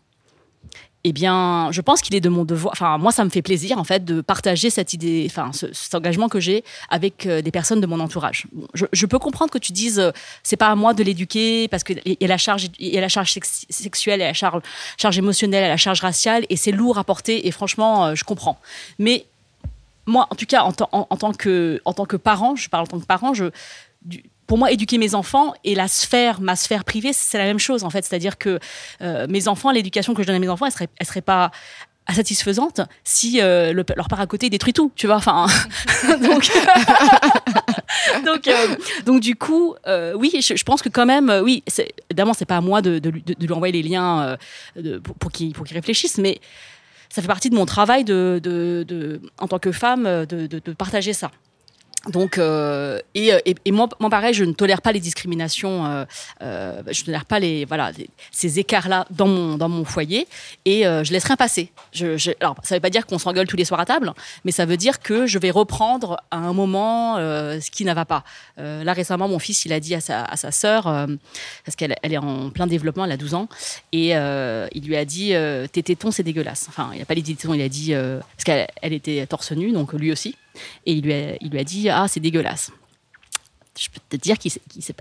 Eh bien, je pense qu'il est de mon devoir. Enfin, moi, ça me fait plaisir en fait de partager cette idée, enfin, ce- cet engagement que j'ai avec euh, des personnes de mon entourage. Bon, je, peux comprendre que tu dises, euh, c'est pas à moi de l'éduquer parce qu'il y a la charge, il y a la charge sex- sexuelle, il y a la charge, émotionnelle, il y a la charge raciale, et c'est lourd à porter. Et franchement, euh, je comprends. Mais moi, en tout cas, en, tant- que, en tant que parent, je parle en tant que parent, je, pour moi, éduquer mes enfants et la sphère, ma sphère privée, c'est la même chose en fait. C'est-à-dire que euh, mes enfants, l'éducation que je donne à mes enfants, elle serait, elle serait pas satisfaisante si euh, le- leur père à côté détruit tout, tu vois. Enfin, donc, donc, euh, donc du coup, oui, je, pense que quand même, oui, évidemment, c'est pas à moi de, lui, envoyer les liens de- pour, pour qu'il réfléchisse, mais ça fait partie de mon travail de, en tant que femme de partager ça. Donc, euh, et, et, et moi, pareil, je ne tolère pas les discriminations, euh, euh, je ne tolère pas les, voilà, ces écarts-là dans mon, dans mon foyer, et euh, je laisse rien passer. Je, je- alors, ça ne veut pas dire qu'on s'engueule tous les soirs à table, mais ça veut dire que je vais reprendre à un moment euh, ce qui ne va pas. Euh, là, récemment, mon fils, il a dit à sa, à sa sœur, euh, parce qu'elle elle est en plein développement, elle a 12 ans, et euh, il lui a dit euh, Tes tétons, c'est dégueulasse. Enfin, il n'a pas dit tétons, il a dit. euh, parce qu'elle elle était torse nu, donc lui aussi. Et il lui a, dit Ah, c'est dégueulasse. Je peux te dire qu'il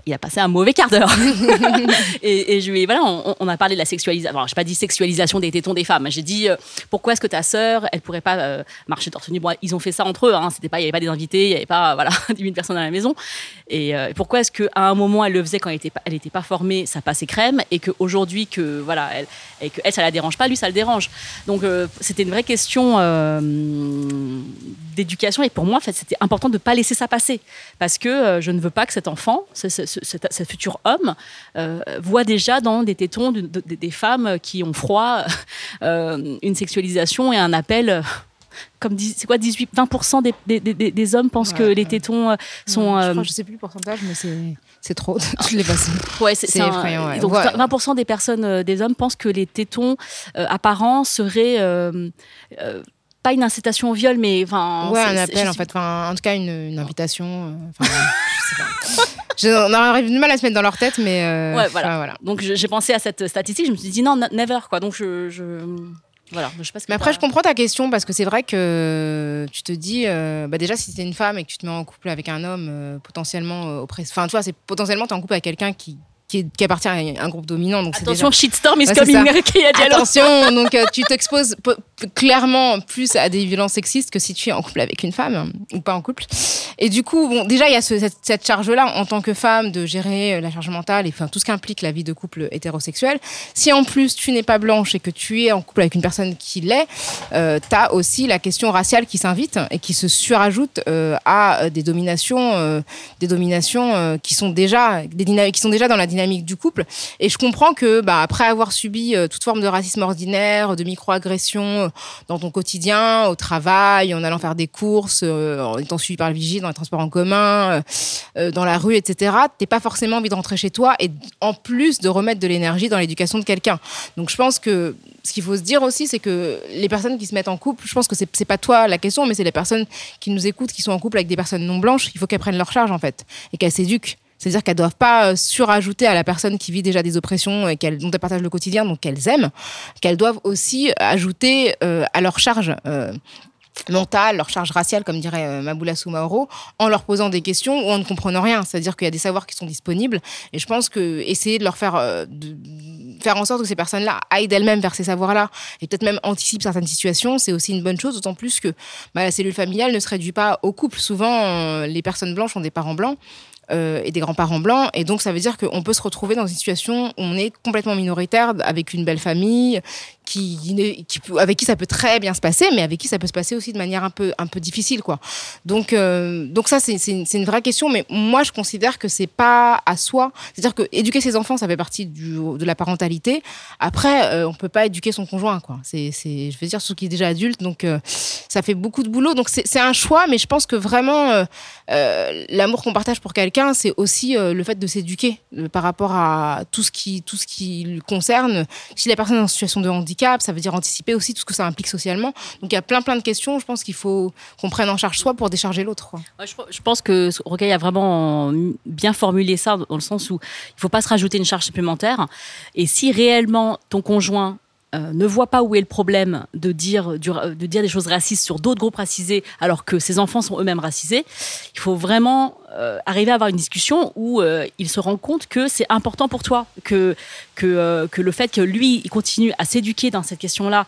il a passé un mauvais quart d'heure. et, et je lui ai- voilà, on, on a parlé de la sexualisation. Enfin, je n'ai pas dit sexualisation des tétons des femmes. J'ai dit euh, pourquoi est-ce que ta sœur, elle pourrait pas euh, marcher torse nu? Bon, ils ont fait ça entre eux. Hein, C'était pas, il n'y avait pas des invités, il n'y avait pas voilà 10 000 personnes à la maison. Et euh, pourquoi est-ce qu'à un moment elle le faisait quand elle n'était pas, elle était pas formée, ça passait crème, et qu'aujourd'hui que voilà, elle, et que elle, ça la dérange pas, lui ça le dérange? Donc euh, c'était une vraie question euh, d'éducation et pour moi en fait c'était important de pas laisser ça passer parce que euh, je ne veux pas que cet enfant, ce, futur homme, euh, voit déjà dans des tétons de- de- des femmes qui ont froid euh, une sexualisation et un appel. euh, Comme c'est quoi 18 20% des, des, des- des hommes pensent que Ouais, les tétons euh, sont je, euh, crois, je sais plus le pourcentage, mais c'est trop. je l'ai passé. Ouais, c'est un- effrayant. Donc Ouais. 20% des personnes, euh, des hommes pensent que les tétons euh, apparents seraient euh, euh, pas une incitation au viol, mais enfin. Ouais, un appel, en fait. Enfin, en tout cas, une, une invitation. euh, je sais pas. Je- On aurait du mal à se mettre dans leur tête, mais. euh, Ouais, voilà. voilà. Donc j'ai pensé à cette statistique, je me suis dit non, never quoi. Donc je, je- voilà, je sais pas ce que Mais après, je comprends ta question parce que c'est vrai que tu te dis, euh, bah déjà, si t'es une femme et que tu te mets en couple avec un homme potentiellement oppressé, enfin, tu vois, c'est potentiellement t'es en couple avec quelqu'un qui, qui, est- qui appartient à un groupe dominant. Donc Attention, déjà... shitstorm is Ouais, coming. Attention, donc euh, tu t'exposes po- clairement plus à des violences sexistes que si tu es en couple avec une femme hein, ou pas en couple. Et du coup, bon, déjà il y a ce- cette, cette charge-là en tant que femme de gérer euh, la charge mentale et enfin tout ce qu'implique la vie de couple hétérosexuel. Si en plus tu n'es pas blanche et que tu es en couple avec une personne qui l'est, euh, tu as aussi la question raciale qui s'invite et qui se surajoute euh, à euh, des dominations, des dominations qui sont déjà des qui sont déjà dans la dynamique du couple. Et je comprends que bah, après avoir subi euh, toute forme de racisme ordinaire, de microagressions euh, dans ton quotidien, au travail, en allant faire des courses, euh, en étant suivi par le vigile dans les transports en commun, dans la rue, etc., t'es pas forcément envie de rentrer chez toi et en plus de remettre de l'énergie dans l'éducation de quelqu'un. Donc je pense que ce qu'il faut se dire aussi, c'est que les personnes qui se mettent en couple, je pense que c'est pas toi la question, mais c'est les personnes qui nous écoutent, qui sont en couple avec des personnes non blanches, il faut qu'elles prennent leur charge en fait et qu'elles s'éduquent C'est-à-dire qu'elles doivent pas surajouter à la personne qui vit déjà des oppressions et dont elles partagent le quotidien, donc qu'elles aiment, qu'elles doivent aussi ajouter à leur charge mentale, leur charge raciale, comme dirait euh, Maboula Soumaoro, en leur posant des questions ou en ne comprenant rien. C'est-à-dire qu'il y a des savoirs qui sont disponibles. Et je pense que essayer de leur faire, euh, faire en sorte que ces personnes-là aillent d'elles-mêmes vers ces savoirs-là et peut-être même anticipent certaines situations, c'est aussi une bonne chose, d'autant plus que bah, la cellule familiale ne se réduit pas au couple. Souvent, euh, les personnes blanches ont des parents blancs. Euh, et des grands-parents blancs. Et donc, ça veut dire qu'on peut se retrouver dans une situation où on est complètement minoritaire, avec une belle famille, qui, avec qui ça peut très bien se passer, mais avec qui ça peut se passer aussi de manière un peu, un peu difficile, quoi. Donc, euh, donc ça, c'est une, une, vraie question, mais moi, je considère que c'est pas à soi. C'est-à-dire que éduquer ses enfants, ça fait partie du, de la parentalité. Après, euh, on peut pas éduquer son conjoint, quoi. C'est, je veux dire, ce qui est déjà adulte, donc euh, ça fait beaucoup de boulot. Donc, c'est un choix, mais je pense que vraiment, l'amour qu'on partage pour quelqu'un, c'est aussi le fait de s'éduquer par rapport à tout ce qui, tout ce qui concerne. Si la personne est en situation de handicap, ça veut dire anticiper aussi tout ce que ça implique socialement. Donc il y a plein plein de questions, je pense qu'il faut qu'on prenne en charge soi pour décharger l'autre. je, pense que Rocaille a vraiment bien formulé ça dans le sens où il ne faut pas se rajouter une charge supplémentaire. Et si réellement ton conjoint euh, ne voit pas où est le problème de dire, de dire des choses racistes sur d'autres groupes racisés alors que ses enfants sont eux-mêmes racisés, il faut vraiment euh, arriver à avoir une discussion où euh, il se rend compte que c'est important pour toi, que, que, que le fait que lui, il continue à s'éduquer dans cette question-là,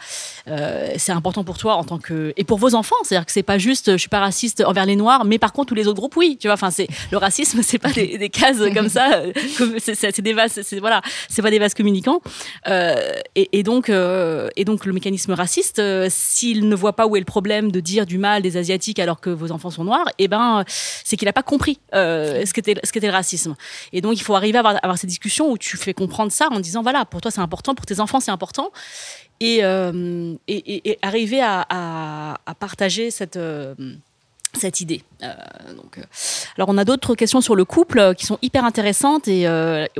c'est important pour toi en tant que... Et pour vos enfants, c'est-à-dire que c'est pas juste, je suis pas raciste envers les Noirs, mais par contre tous les autres groupes, oui, tu vois, enfin, le racisme, c'est pas des, cases comme ça, c'est, des vases, voilà, c'est pas des vases communicants. Et, donc, et donc le mécanisme raciste, euh, s'il ne voit pas où est le problème de dire du mal des asiatiques alors que vos enfants sont noirs, eh ben c'est qu'il n'a pas compris euh, ce qu'était le racisme. Et donc il faut arriver à avoir, avoir, ces discussions où tu fais comprendre ça en disant voilà pour toi c'est important, pour tes enfants c'est important, et, euh, arriver à, partager cette cette idée. Euh, donc, euh, alors on a d'autres questions sur le couple euh, qui sont hyper intéressantes et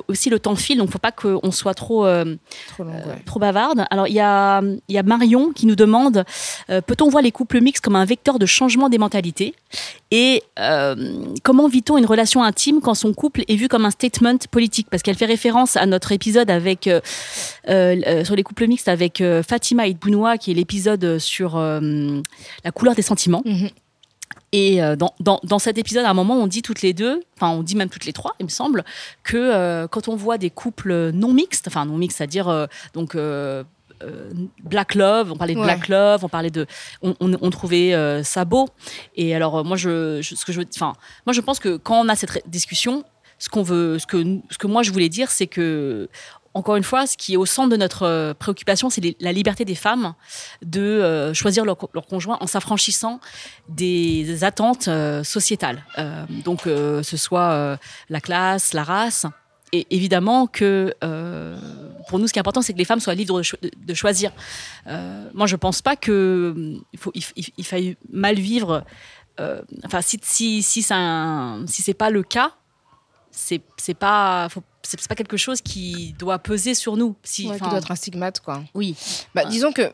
aussi le temps file, donc faut pas qu'on soit trop trop, bavarde. Alors il y a il y a Marion qui nous demande peut-on voir les couples mixtes comme un vecteur de changement des mentalités et comment vit-on une relation intime quand son couple est vu comme un statement politique? Parce qu'elle fait référence à notre épisode avec sur les couples mixtes avec Fatima Idbounoua qui est l'épisode sur la couleur des sentiments. Mhm. Et euh, dans, dans, dans, cet épisode, à un moment, on dit toutes les deux, enfin, on dit même toutes les trois, il me semble, que euh, quand on voit des couples non mixtes, enfin non mixtes, c'est-à-dire euh, donc Black Love, on parlait de Black Love, on parlait de, on, on, trouvait ça beau. Et alors moi, je, ce que je, enfin, moi, je pense que quand on a cette discussion, ce qu'on veut, ce que, ce que moi je voulais dire, c'est que encore une fois, ce qui est au centre de notre euh, préoccupation, c'est la liberté des femmes de euh, choisir leur, conjoint en s'affranchissant des attentes euh, sociétales. donc, ce soit la classe, la race. Et évidemment que pour nous, ce qui est important, c'est que les femmes soient libres de, choisir. moi, je ne pense pas qu'il faut, il, faille mal vivre. enfin, si, si, si, pas le cas, c'est pas faut c'est pas quelque chose qui doit peser sur nous. Si, qui doit être un stigmate, quoi. Oui. Bah, disons que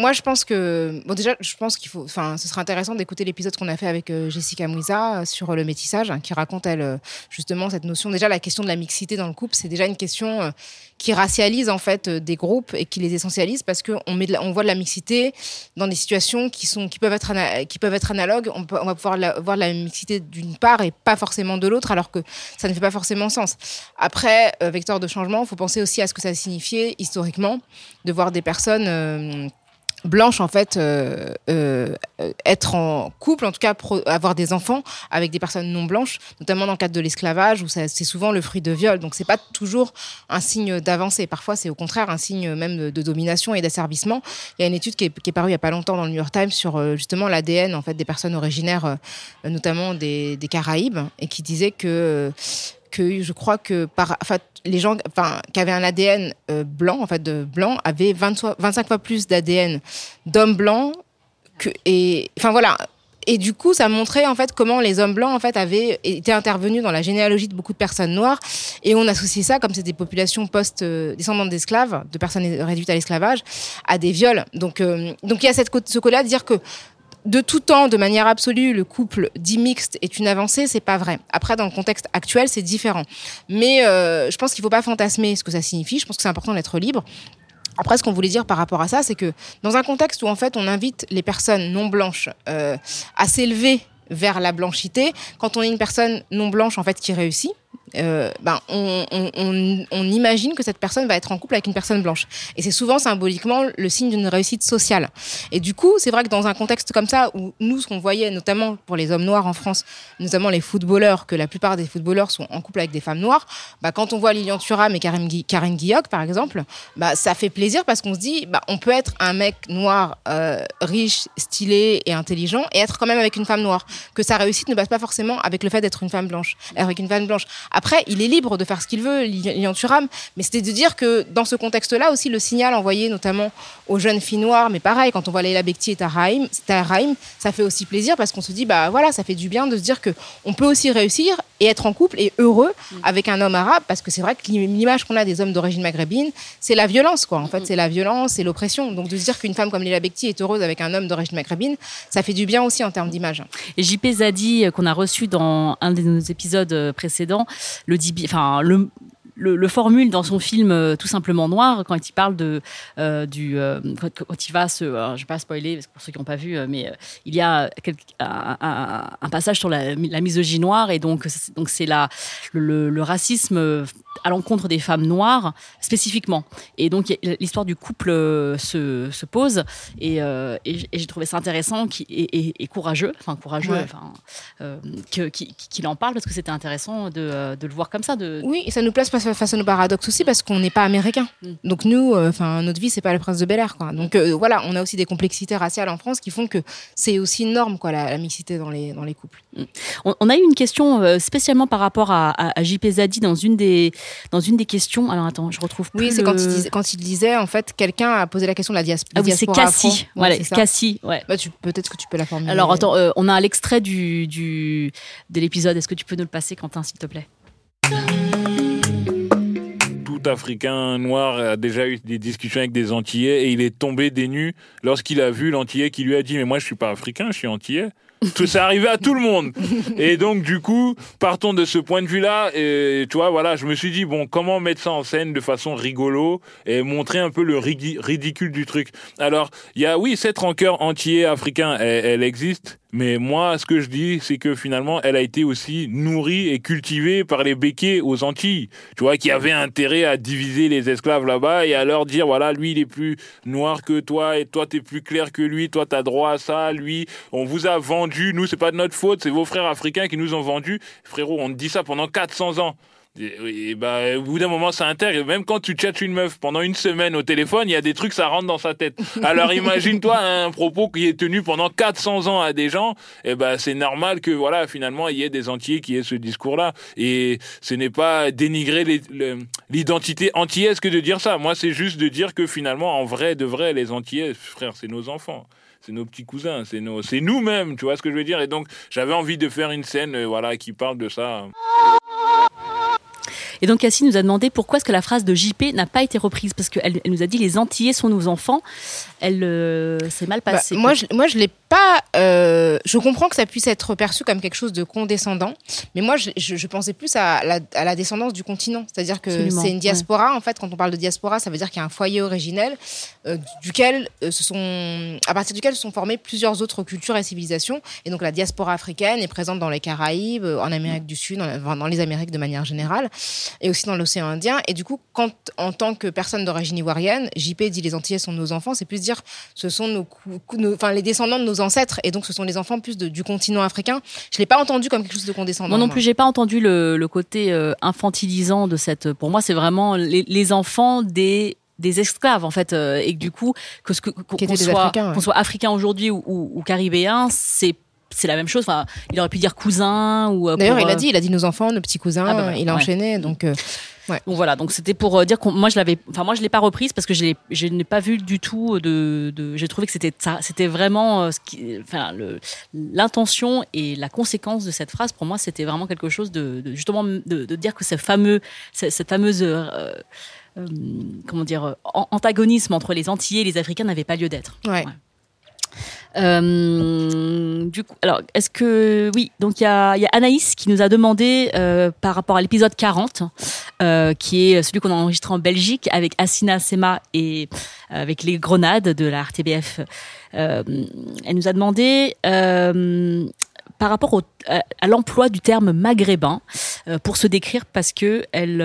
moi, je pense que bon, déjà, je pense qu'il faut. Enfin, ce serait intéressant d'écouter l'épisode qu'on a fait avec euh, Jessica Mouisa euh, sur le métissage, hein, qui raconte elle euh, justement cette notion. Déjà, la question de la mixité dans le couple, c'est déjà une question qui racialise en fait des groupes et qui les essentialise parce que on voit de la mixité dans des situations qui peuvent être, analogues. On, va pouvoir voir la mixité d'une part et pas forcément de l'autre, alors que ça ne fait pas forcément sens. Après euh, vecteur de changement, faut penser aussi à ce que ça signifiait historiquement de voir des personnes euh, blanches en fait euh, être en couple, en tout cas avoir des enfants avec des personnes non blanches, notamment dans le cadre de l'esclavage où c'est souvent le fruit de viol. Donc c'est pas toujours un signe d'avancée. Parfois c'est au contraire un signe même de, domination et d'asservissement. Il y a une étude qui est, parue il y a pas longtemps dans le New York Times sur justement l'ADN en fait des personnes originaires, notamment des, des, Caraïbes, et qui disait que que je crois que par, enfin, les gens enfin, qui avaient un ADN euh, blanc, en fait, de blanc, avaient 25 fois plus d'ADN d'hommes blancs que, et, enfin voilà. Et du coup, ça montrait en fait comment les hommes blancs en fait avaient été intervenus dans la généalogie de beaucoup de personnes noires, et on associait ça, comme c'est des populations post euh, descendantes d'esclaves, de personnes réduites à l'esclavage, à des viols. Donc, euh, donc il y a cette ce côté-là de dire que de tout temps, de manière absolue, le couple dit mixte est une avancée, c'est pas vrai. Après, dans le contexte actuel, c'est différent. Mais euh, je pense qu'il faut pas fantasmer ce que ça signifie. Je pense que c'est important d'être libre. Après, ce qu'on voulait dire par rapport à ça, c'est que dans un contexte où en fait on invite les personnes non blanches euh, à s'élever vers la blanchité, quand on est une personne non blanche en fait qui réussit, euh, ben, on, imagine que cette personne va être en couple avec une personne blanche. Et c'est souvent symboliquement le signe d'une réussite sociale. Et du coup, c'est vrai que dans un contexte comme ça, où nous, ce qu'on voyait, notamment pour les hommes noirs en France, notamment les footballeurs, que la plupart des footballeurs sont en couple avec des femmes noires, bah, quand on voit Lilian Thuram et Karen, Gui par exemple, bah, ça fait plaisir parce qu'on se dit, bah, on peut être un mec noir, euh, riche, stylé et intelligent, et être quand même avec une femme noire. Que sa réussite ne passe pas forcément avec le fait d'être une femme blanche, avec une femme blanche. Il est libre de faire ce qu'il veut, Lilian Thuram, mais c'était de dire que dans ce contexte-là aussi, le signal envoyé notamment aux jeunes filles noires, mais pareil, quand on voit Leila Bekti et Tahraim, ça fait aussi plaisir parce qu'on se dit, bah voilà, ça fait du bien de se dire que on peut aussi réussir et être en couple et heureux avec un homme arabe, parce que c'est vrai que l'image qu'on a des hommes d'origine maghrébine, c'est la violence, quoi. En fait, c'est la violence et l'oppression. Donc de se dire qu'une femme comme Leila Bekti est heureuse avec un homme d'origine maghrébine, ça fait du bien aussi en termes d'image. Et JP Zadi, qu'on a reçu dans un de nos épisodes précédents, le formule dans son film euh, tout simplement noir quand il parle de euh, euh, quand, il va se je vais pas spoiler parce que pour ceux qui n'ont pas vu mais il y a un, passage sur la, la misogynie noire et donc donc c'est la le, racisme à l'encontre des femmes noires spécifiquement et donc l'histoire du couple se, se pose et, et, et j'ai trouvé ça intéressant qui, et, et, et, courageux enfin courageux ouais. enfin qu'il qu en parle parce que c'était intéressant de, de, le voir comme ça de oui et ça nous place face à nos paradoxes aussi parce qu'on n'est pas américain. Mm. Donc nous, enfin, euh, notre vie, c'est pas le prince de Bel Air, quoi. Donc euh, voilà, on a aussi des complexités raciales en France qui font que c'est aussi une norme, quoi, la, la, mixité dans les dans les couples. Mm. On, on, a eu une question euh, spécialement par rapport à, à, à, JP Zadi dans une des dans une des questions. Alors attends, je retrouve. Oui, c'est le... quand il disait, quand il disait en fait, quelqu'un a posé la question de la, dias ah, oui, diaspora. c'est Cassie. Voilà, Cassie. Ouais. Bah, peut-être que tu peux la formuler. Alors attends, euh, on a l'extrait du, du de l'épisode. Est-ce que tu peux nous le passer, Quentin, s'il te plaît? africain noir a déjà eu des discussions avec des Antillais et il est tombé des nues lorsqu'il a vu l'Antillais qui lui a dit mais moi je suis pas africain, je suis Antillais. Tout ça arrivait à tout le monde. Et donc du coup, partons de ce point de vue-là, et tu vois, voilà, je me suis dit bon, comment mettre ça en scène de façon rigolo et montrer un peu le ridicule du truc. Alors, il y a oui, cette rancœur entier africain, elle, elle existe. Mais moi, ce que je dis, c'est que finalement, elle a été aussi nourrie et cultivée par les béquets aux Antilles. Tu vois, qui avaient intérêt à diviser les esclaves là-bas et à leur dire, voilà, lui, il est plus noir que toi et toi, t'es plus clair que lui, toi, t'as droit à ça, lui, on vous a vendu, nous, c'est pas de notre faute, c'est vos frères africains qui nous ont vendu. Frérot, on te dit ça pendant 400 ans. Et bah, au bout d'un moment, ça intègre. Même quand tu chattes une meuf pendant une semaine au téléphone, il y a des trucs, ça rentre dans sa tête. Alors imagine-toi un propos qui est tenu pendant 400 ans à des gens. Et ben, c'est normal que voilà, finalement, il y ait des entiers qui aient ce discours-là. Et ce n'est pas dénigrer l'identité antillaise que de dire ça. Moi, c'est juste de dire que finalement, en vrai, de vrai, les antillais, frère, c'est nos enfants c'est nos petits cousins, c'est nos, c'est nous-mêmes, tu vois ce que je veux dire? Et donc, j'avais envie de faire une scène, euh, voilà, qui parle de ça. Et donc Cassie nous a demandé pourquoi est-ce que la phrase de JP n'a pas été reprise? Parce qu'elle elle nous a dit les Antillais sont nos enfants. Elle euh, c'est mal passé. Bah, moi, je, moi, je l'ai pas. Euh, je comprends que ça puisse être perçu comme quelque chose de condescendant, mais moi, je, je, je pensais plus à la, à la, descendance du continent, c'est-à-dire que c'est une diaspora. Ouais. En fait, quand on parle de diaspora, ça veut dire qu'il y a un foyer originel euh, duquel euh, se sont, à partir duquel se sont formées plusieurs autres cultures et civilisations. Et donc la diaspora africaine est présente dans les Caraïbes, en Amérique du Sud, dans, dans les Amériques de manière générale et aussi dans l'océan Indien. Et du coup, quand en tant que personne d'origine ivoirienne, JP dit les Antillais sont nos enfants, c'est plus dire ce sont nos, enfin les descendants de nos ancêtres, et donc ce sont les enfants plus de, du continent africain. Je l'ai pas entendu comme quelque chose de condescendant. Moi non plus, j'ai pas entendu le, le côté euh, infantilisant de cette. Pour moi, c'est vraiment les, les enfants des des esclaves en fait euh, et que du coup que ce que qu'on qu soit qu ouais. soit africain aujourd'hui ou, ou, ou caribéen c'est c'est la même chose. Enfin, il aurait pu dire cousin ou. Euh, D'ailleurs, il a dit, il a dit nos enfants, nos petits cousins. Ah bah ouais, il a ouais. enchaîné, donc. Euh, ouais. Donc voilà, donc c'était pour euh, dire que moi je l'avais, enfin moi je l'ai pas reprise parce que je je n'ai pas vu du tout de, de j'ai trouvé que c'était ça, c'était vraiment ce qui, enfin l'intention et la conséquence de cette phrase pour moi c'était vraiment quelque chose de, de justement de, de, dire que ce fameux, cette, cette fameuse euh, euh, comment dire antagonisme entre les Antillais et les Africains n'avait pas lieu d'être. Ouais. Euh, du coup, alors, est-ce que oui Donc il y a, y a, Anaïs qui nous a demandé euh, par rapport à l'épisode 40, euh, qui est celui qu'on a enregistré en Belgique avec Assina Sema et euh, avec les grenades de la RTBF. Euh, elle nous a demandé par rapport au, à, l'emploi du terme maghrébin euh, pour se décrire parce que elle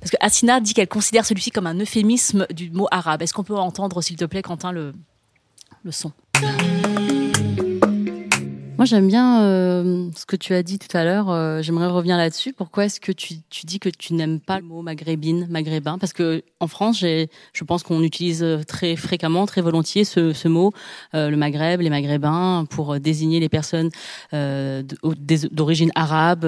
parce que dit qu'elle considère celui-ci comme un euphémisme du mot arabe. Est-ce qu'on peut entendre s'il te plaît Quentin le moi, j'aime bien euh, ce que tu as dit tout à l'heure. Euh, J'aimerais revenir là-dessus. Pourquoi est-ce que tu, dis que tu n'aimes pas le mot maghrébine, maghrébin? Parce que en France, je pense qu'on utilise très fréquemment, très volontiers ce, mot, euh, le Maghreb, les Maghrébins, pour désigner les personnes euh, d'origine arabe,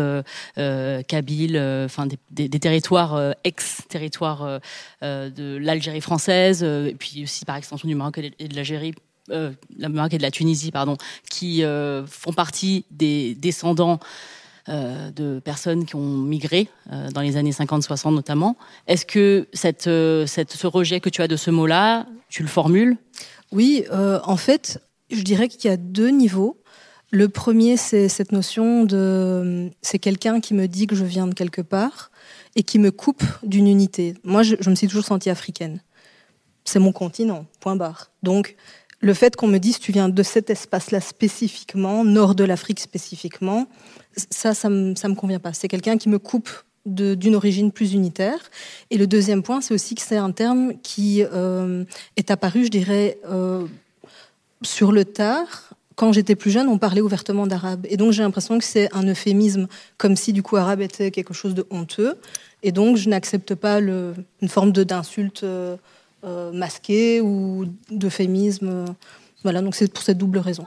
euh, kabyle, enfin des, territoires ex-territoires de l'Algérie française, et puis aussi par extension du Maroc et de l'Algérie euh, la Maroc et de la Tunisie, pardon, qui euh, font partie des descendants euh, de personnes qui ont migré dans les années 50-60 notamment. Est-ce que ce rejet que tu as de ce mot-là, tu le formules? Oui, en fait, je dirais qu'il y a deux niveaux. Le premier, c'est cette notion de... C'est quelqu'un qui me dit que je viens de quelque part et qui me coupe d'une unité. Moi, je, je me suis toujours sentie africaine. C'est mon continent, point barre. Donc, le fait qu'on me dise tu viens de cet espace-là spécifiquement, nord de l'Afrique spécifiquement, ça, ça me, me convient pas. C'est quelqu'un qui me coupe d'une origine plus unitaire. Et le deuxième point, c'est aussi que c'est un terme qui euh, est apparu, je dirais, euh, sur le tard. Quand j'étais plus jeune, on parlait ouvertement d'arabe. Et donc j'ai l'impression que c'est un euphémisme, comme si du coup arabe était quelque chose de honteux. Et donc je n'accepte pas une forme d'insulte. Euh, euh, masqué ou d'euphémisme. Voilà, donc c'est pour cette double raison.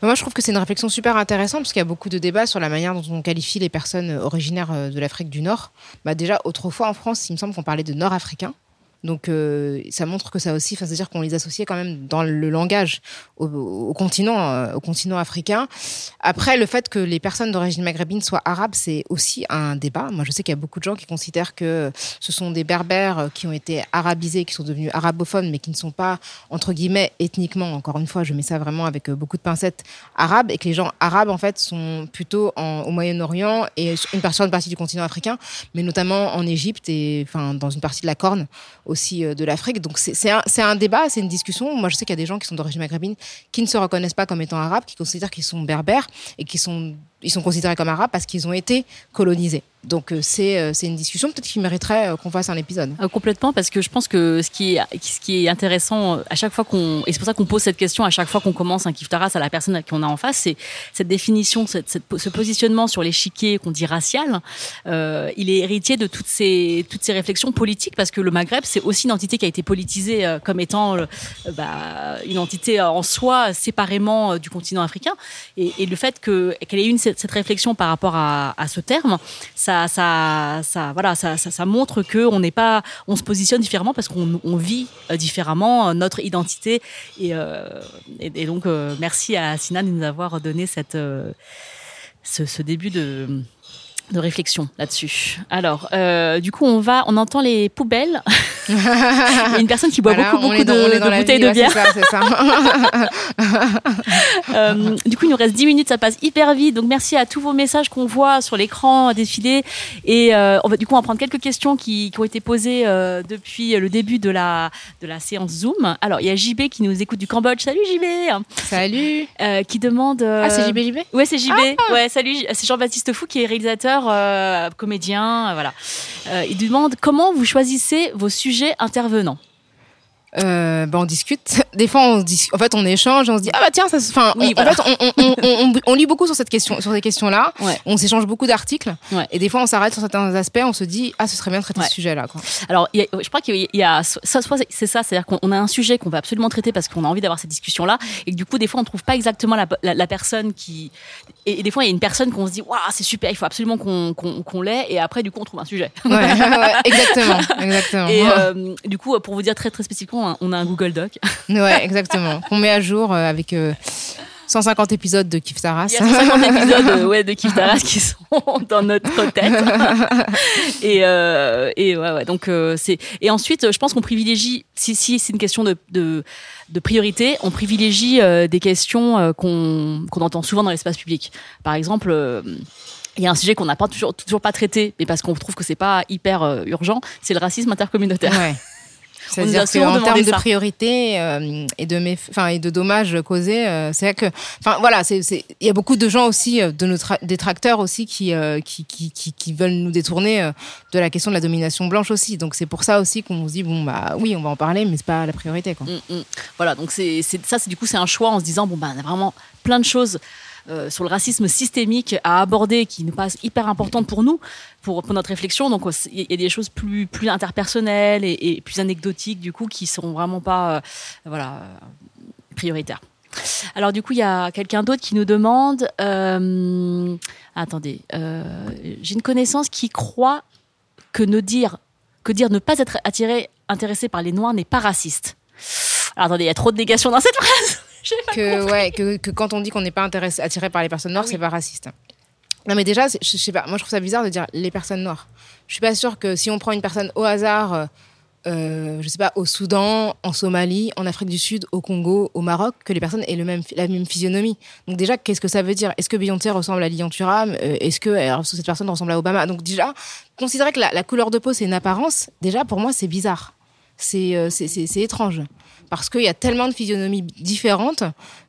Moi, je trouve que c'est une réflexion super intéressante parce qu'il y a beaucoup de débats sur la manière dont on qualifie les personnes originaires euh, de l'Afrique du Nord. Bah, déjà, autrefois en France, il me semble qu'on parlait de Nord-Africains. Donc euh, ça montre que ça aussi, c'est-à-dire qu'on les associait quand même dans le langage au, continent, euh, au continent africain. Après, le fait que les personnes d'origine maghrébine soient arabes, c'est aussi un débat. Moi, je sais qu'il y a beaucoup de gens qui considèrent que ce sont des berbères qui ont été arabisés, qui sont devenus arabophones, mais qui ne sont pas entre guillemets ethniquement. Encore une fois, je mets ça vraiment avec euh, beaucoup de pincettes arabes, et que les gens arabes en fait sont plutôt en, au Moyen-Orient et une partie, partie du continent africain, mais notamment en Égypte et enfin dans une partie de la Corne aussi euh, de l'Afrique. Donc c'est un, un, débat, c'est une discussion. Moi, je sais qu'il y a des gens qui sont d'origine maghrébine qui ne se reconnaissent pas comme étant arabes, qui considèrent qu'ils sont berbères et qui sont ils sont considérés comme arabes parce qu'ils ont été colonisés. Donc euh, c'est euh, c'est une discussion peut-être qui mériterait euh, qu'on fasse un épisode. complètement parce que je pense que ce qui est ce qui est intéressant à chaque fois qu'on et c'est pour ça qu'on pose cette question à chaque fois qu'on commence un kiftaras à la personne qu'on a en face, c'est cette définition, cette, ce positionnement sur l'échiquier qu'on dit racial. Il est héritier de toutes ces toutes ces réflexions politiques parce que le Maghreb c'est aussi une entité qui a été politisée comme étant bah, une entité en soi séparément du continent africain et, et le fait que qu'elle ait une cette, réflexion par rapport à, ce terme, ça, ça, ça, voilà, ça, ça, montre que on n'est pas, on se positionne différemment parce qu'on vit euh, différemment euh, notre identité. Et, euh, donc, merci à Sina de nous avoir donné cette, ce, début de de réflexion là-dessus. Alors, du coup, on va, on entend les poubelles. Il y a une personne qui boit beaucoup, beaucoup de, de bouteilles de bière. c'est ça, euh, du coup, il nous reste 10 minutes, ça passe hyper vite. Donc, merci à tous vos messages qu'on voit sur l'écran défiler. Et euh, on va, du coup, on va prendre quelques questions qui, qui ont été posées euh, depuis le début de la, de la séance Zoom. Alors, il y a JB qui nous écoute du Cambodge. Salut JB Salut euh, Qui demande... ah, c'est JB JB Ouais, c'est JB. Ah. Ouais, salut. C'est Jean-Baptiste Fou qui est réalisateur euh, comédien, voilà. Euh, il demande comment vous choisissez vos sujets intervenants euh, ben on discute. Des fois, on dis... en fait, on échange, on se dit ah bah tiens, ça. Enfin, oui, en fait, on, on, on, on, lit beaucoup sur cette question, sur ces questions-là. Ouais. On s'échange beaucoup d'articles. Ouais. Et des fois, on s'arrête sur certains aspects. On se dit ah, ce serait bien de traiter ouais. ce sujet-là. Quoi. Alors, y a, je crois qu'il y a soit, soit c'est ça, c'est-à-dire qu'on a un sujet qu'on va absolument traiter parce qu'on a envie d'avoir cette discussion-là, et que du coup, des fois, on trouve pas exactement la, la, la personne qui. Et, et, des fois, il y a une personne qu'on se dit waouh, c'est super, il faut absolument qu'on qu'on qu l'ait. Et après, du coup, on trouve un sujet. Exactement, exactement. Et euh, du coup, pour vous dire très très spécifiquement, on a un Google Doc ouais, exactement. Qu'on met à jour euh, avec euh, 150 épisodes de Kif Taras. Il y a 150 épisodes euh, ouais, de Kif Taras qui sont dans notre tête. et, euh, et ouais, ouais, donc euh, c'est et ensuite je pense qu'on privilégie si, si c'est une question de, de, de priorité, on privilégie euh, des questions euh, qu'on qu'on entend souvent dans l'espace public. Par exemple. euh, il y a un sujet qu'on n'a pas toujours, toujours pas traité, mais parce qu'on trouve que c'est pas hyper euh, urgent, c'est le racisme intercommunautaire. Ouais. C'est-à-dire qu'en termes de ça. priorité euh, et de méf- enfin et de dommages causés, euh, c'est vrai que, enfin voilà, c'est il y a beaucoup de gens aussi, euh, de nos tra- détracteurs aussi qui, euh, qui, qui qui qui veulent nous détourner de la question de la domination blanche aussi. Donc c'est pour ça aussi qu'on se dit bon bah oui, on va en parler, mais c'est pas la priorité quoi. Mm, mm. Voilà, donc c'est ça, c'est du coup c'est un choix en se disant bon ben on a vraiment plein de choses euh, sur le racisme systémique à aborder qui nous paraissent hyper importantes pour nous, pour, pour notre réflexion. Donc il y a des choses plus interpersonnelles et, plus anecdotiques du coup qui seront vraiment pas euh, voilà euh, prioritaires. Alors du coup il y a quelqu'un d'autre qui nous demande attendez j'ai une connaissance qui croit que ne dire que dire ne pas être attiré intéressé par les noirs n'est pas raciste. Alors attendez, il y a trop de négations dans cette phrase. Que, ouais, que, que quand on dit qu'on n'est pas intéressé, attiré par les personnes noires, Ah oui. c'est pas raciste. Non, mais déjà, je, je sais pas, moi je trouve ça bizarre de dire les personnes noires. Je suis pas sûre que si on prend une personne au hasard, euh, euh, je sais pas, au Soudan, en Somalie, en Afrique du Sud, au Congo, au Maroc, que les personnes aient le même, la même physionomie. Donc déjà, qu'est-ce que ça veut dire? Est-ce que Beyoncé ressemble à Lilian Thuram? Euh, Est-ce que alors, cette personne ressemble à Obama? Donc déjà, considérer que la, la couleur de peau c'est une apparence, déjà pour moi c'est bizarre. Euh, c'est étrange parce qu'il y a tellement de physionomies différentes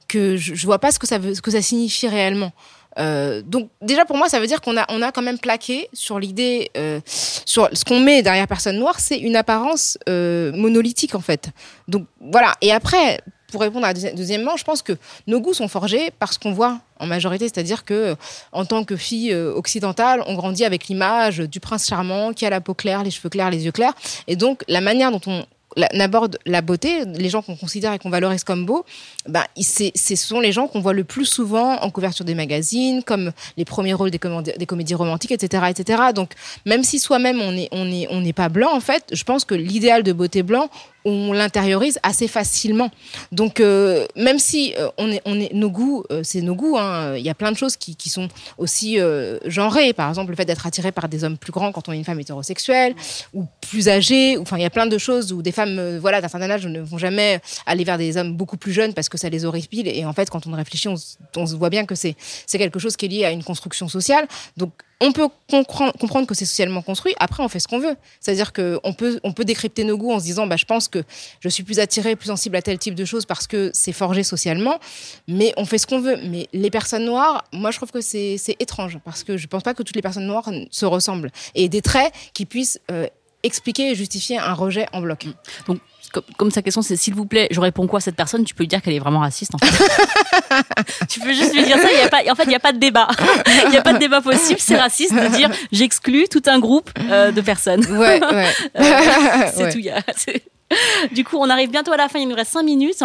que je, je vois pas ce que ça veut, ce que ça signifie réellement. Euh, donc déjà pour moi ça veut dire qu'on a on a quand même plaqué sur l'idée euh, sur ce qu'on met derrière personne noire c'est une apparence euh, monolithique en fait. Donc voilà. Et après pour répondre à deuxièmement je pense que nos goûts sont forgés par ce qu'on voit en majorité c'est-à-dire que en tant que fille occidentale on grandit avec l'image du prince charmant qui a la peau claire les cheveux clairs les yeux clairs. Et donc la manière dont on la- aborde la beauté, les gens qu'on considère et qu'on valorise comme beaux, ben, ce sont les gens qu'on voit le plus souvent en couverture des magazines, comme les premiers rôles des, comédies, romantiques, etc., etc. Donc, même si soi-même on n'est on est, on n'est pas blanc, en fait, je pense que l'idéal de beauté blanc, on l'intériorise assez facilement. Donc, euh, même si euh, on est, on est, nos goûts, euh, c'est nos goûts, hein, il y a plein de choses qui, qui sont aussi genrées. Par exemple, le fait d'être attiré par des hommes plus grands quand on est une femme hétérosexuelle, ou plus âgée. Enfin, il y a plein de choses où des femmes, euh, voilà, d'un certain âge, ne vont jamais aller vers des hommes beaucoup plus jeunes parce que ça les horripile. Et en fait, quand on réfléchit, on, se- voit bien que c'est quelque chose qui est lié à une construction sociale. Donc, on peut compren- comprendre que c'est socialement construit. Après, on fait ce qu'on veut. C'est-à-dire qu'on peut, on peut décrypter nos goûts en se disant, bah, je pense que je suis plus attirée, plus sensible à tel type de choses parce que c'est forgé socialement. Mais on fait ce qu'on veut. Mais les personnes noires, moi, je trouve que c'est c'est étrange parce que je pense pas que toutes les personnes noires se ressemblent. Et des traits qui puissent euh, expliquer et justifier un rejet en bloc. Donc, comme, comme sa question c'est s'il vous plaît, je réponds quoi à cette personne, tu peux lui dire qu'elle est vraiment raciste. En fait. tu peux juste lui dire ça. Y a pas, en fait, il n'y a pas de débat. Il n'y a pas de débat possible. C'est raciste de dire j'exclus tout un groupe euh, de personnes. Ouais, ouais. c'est Ouais. tout. y a- Du coup, on arrive bientôt à la fin. Il nous reste cinq minutes.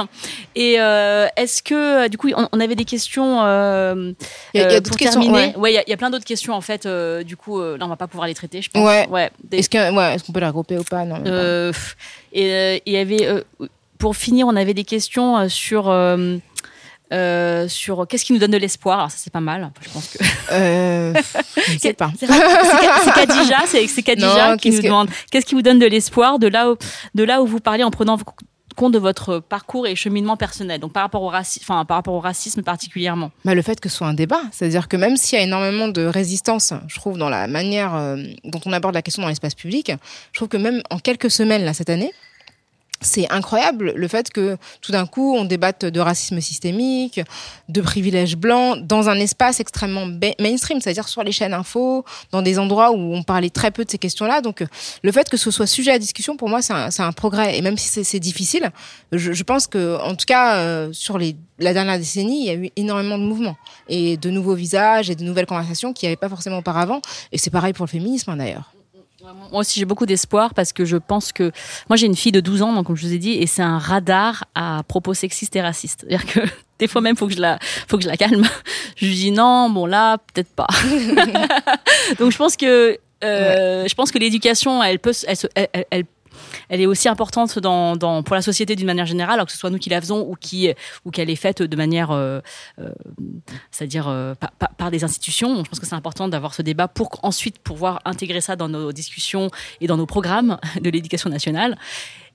Et euh, est-ce que, euh, du coup, on, on avait des questions euh, Il y a- y a euh, d'autres pour questions, terminer? ouais. il y, a- il y a plein d'autres questions en fait. euh, du coup, là, on va pas pouvoir les traiter, je pense. Ouais. Des- Est-ce ouais, qu'on peut la regrouper ou pas? Non. pas. et il y avait, pour finir, on avait des questions sur. Euh, sur qu'est-ce qui nous donne de l'espoir. Alors ça c'est pas mal. Je pense que Euh, je ne sais pas. c'est c'est- c'est Non, qui nous qu'est-ce que- demande. Qu'est-ce qui vous donne de l'espoir de là où de là où vous parlez en prenant compte de votre parcours et cheminement personnel donc par rapport au racisme enfin par rapport au racisme particulièrement? Bah, le fait que ce soit un débat, c'est-à-dire que même s'il y a énormément de résistance, je trouve, dans la manière euh, dont on aborde la question dans l'espace public, je trouve que même en quelques semaines, là, cette année, c'est incroyable le fait que tout d'un coup on débatte de racisme systémique, de privilèges blancs dans un espace extrêmement mainstream, c'est-à-dire sur les chaînes info, dans des endroits où on parlait très peu de ces questions-là. Donc le fait que ce soit sujet à discussion pour moi c'est un, un progrès et même si c'est- c'est difficile, je, je pense que en tout cas euh, sur les, la dernière décennie il y a eu énormément de mouvements et de nouveaux visages et de nouvelles conversations qu'il n'y avait pas forcément auparavant. Et c'est pareil pour le féminisme hein, d'ailleurs. Moi aussi, j'ai beaucoup d'espoir parce que je pense que moi j'ai une fille de 12 ans, donc comme je vous ai dit, et c'est un radar à propos sexistes et racistes. C'est-à-dire que des fois même faut que je la, faut que je la calme. Je lui dis non, bon là peut-être pas. donc je pense que, euh, je pense que l'éducation, elle peut, elle, elle, elle- elle- est aussi importante dans, dans pour la société d'une manière générale, alors que ce soit nous qui la faisons ou qui ou qu'elle est faite de manière, euh, euh, c'est-à-dire euh, par des institutions. Je pense que c'est important d'avoir ce débat pour ensuite pouvoir intégrer ça dans nos discussions et dans nos programmes de l'éducation nationale.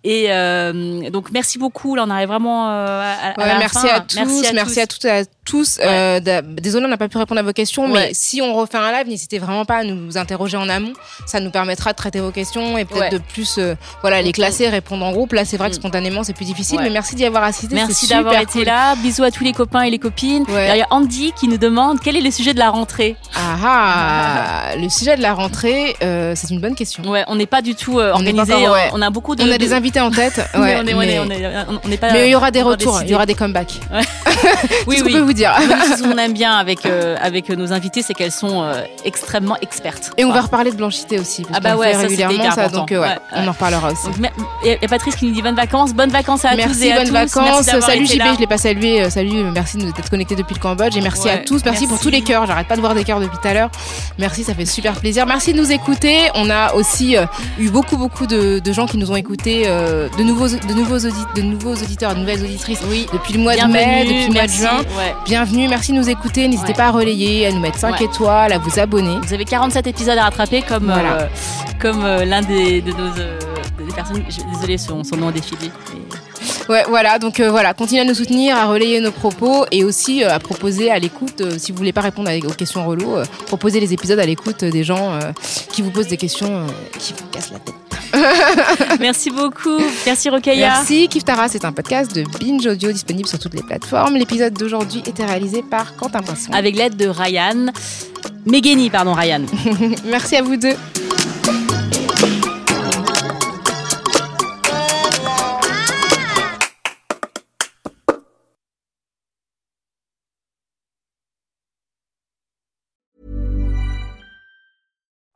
Et euh, donc merci beaucoup. Là, on arrive vraiment euh, à, à Ouais, la merci, fin. à tous, merci à toutes et à tous. Euh, d'a- désolé, on n'a pas pu répondre à vos questions, Ouais. mais si on refait un live, n'hésitez vraiment pas à nous interroger en amont. Ça nous permettra de traiter vos questions et peut-être Ouais. de plus, euh, voilà, les classer, répondre en groupe. Là, c'est vrai que Mm. spontanément, c'est plus difficile, Ouais. mais merci d'y avoir assisté. Merci d'avoir été cool. là. Bisous à tous les copains et les copines. Ouais. Il y a Andy qui nous demande quel est le sujet de la rentrée? Ah, ah, le sujet de la rentrée, euh, c'est une bonne question. Ouais, on n'est pas du tout euh, On organisé. ouais. On a beaucoup de. On a de- des invités en tête, mais ouais, on pas. il y aura des retours, il y aura des comebacks. Oui, Tout ce oui. qu'on peut vous dire. Nous, ce qu'on aime bien avec euh, avec nos invités, c'est qu'elles sont euh, extrêmement expertes. Et on va reparler de blanchité aussi, parce Ah bah ouais, ça, régulièrement ça, important. donc euh, ouais, Ouais, on ouais. en reparlera aussi. Donc, et et Patrice qui nous dit bonnes vacances, bonnes vacances à tous Merci, et à bonnes tous. Vacances. Salut JB, je l'ai pas salué. Euh, Salut, euh, merci de d'être connecté depuis le Cambodge. Et merci à Ouais, tous. Merci, pour tous les cœurs. J'arrête pas de voir des cœurs depuis tout à l'heure. Merci, ça fait super plaisir. Merci de nous écouter. On a aussi euh, eu beaucoup, beaucoup de, de gens qui nous ont écoutés, euh, de, nouveaux, de, nouveaux de nouveaux auditeurs, de nouvelles auditrices Oui. depuis le mois de mai, depuis le mois de juin. Ouais. Bienvenue, merci de nous écouter. N'hésitez Ouais. pas à relayer, à nous mettre 5 Ouais. étoiles, à vous abonner. Vous avez 47 épisodes à rattraper comme Voilà. euh, comme euh, l'un des de nos euh, des personnes. Désolée, son, son nom a défilé. Ouais, voilà. Donc euh, voilà, continuez à nous soutenir, à relayer nos propos et aussi euh, à proposer à l'écoute, euh, si vous voulez pas répondre à- aux questions relots, euh, proposez les épisodes à l'écoute euh, des gens euh, qui vous posent des questions euh, qui vous cassent la tête. Merci beaucoup. Merci Rokhaya. Merci. Kiftara, c'est un podcast de Binge Audio disponible sur toutes les plateformes. L'épisode d'aujourd'hui était réalisé par Quentin Poisson. Avec l'aide de Ryan. Megeni, pardon, Ryan. Merci à vous deux.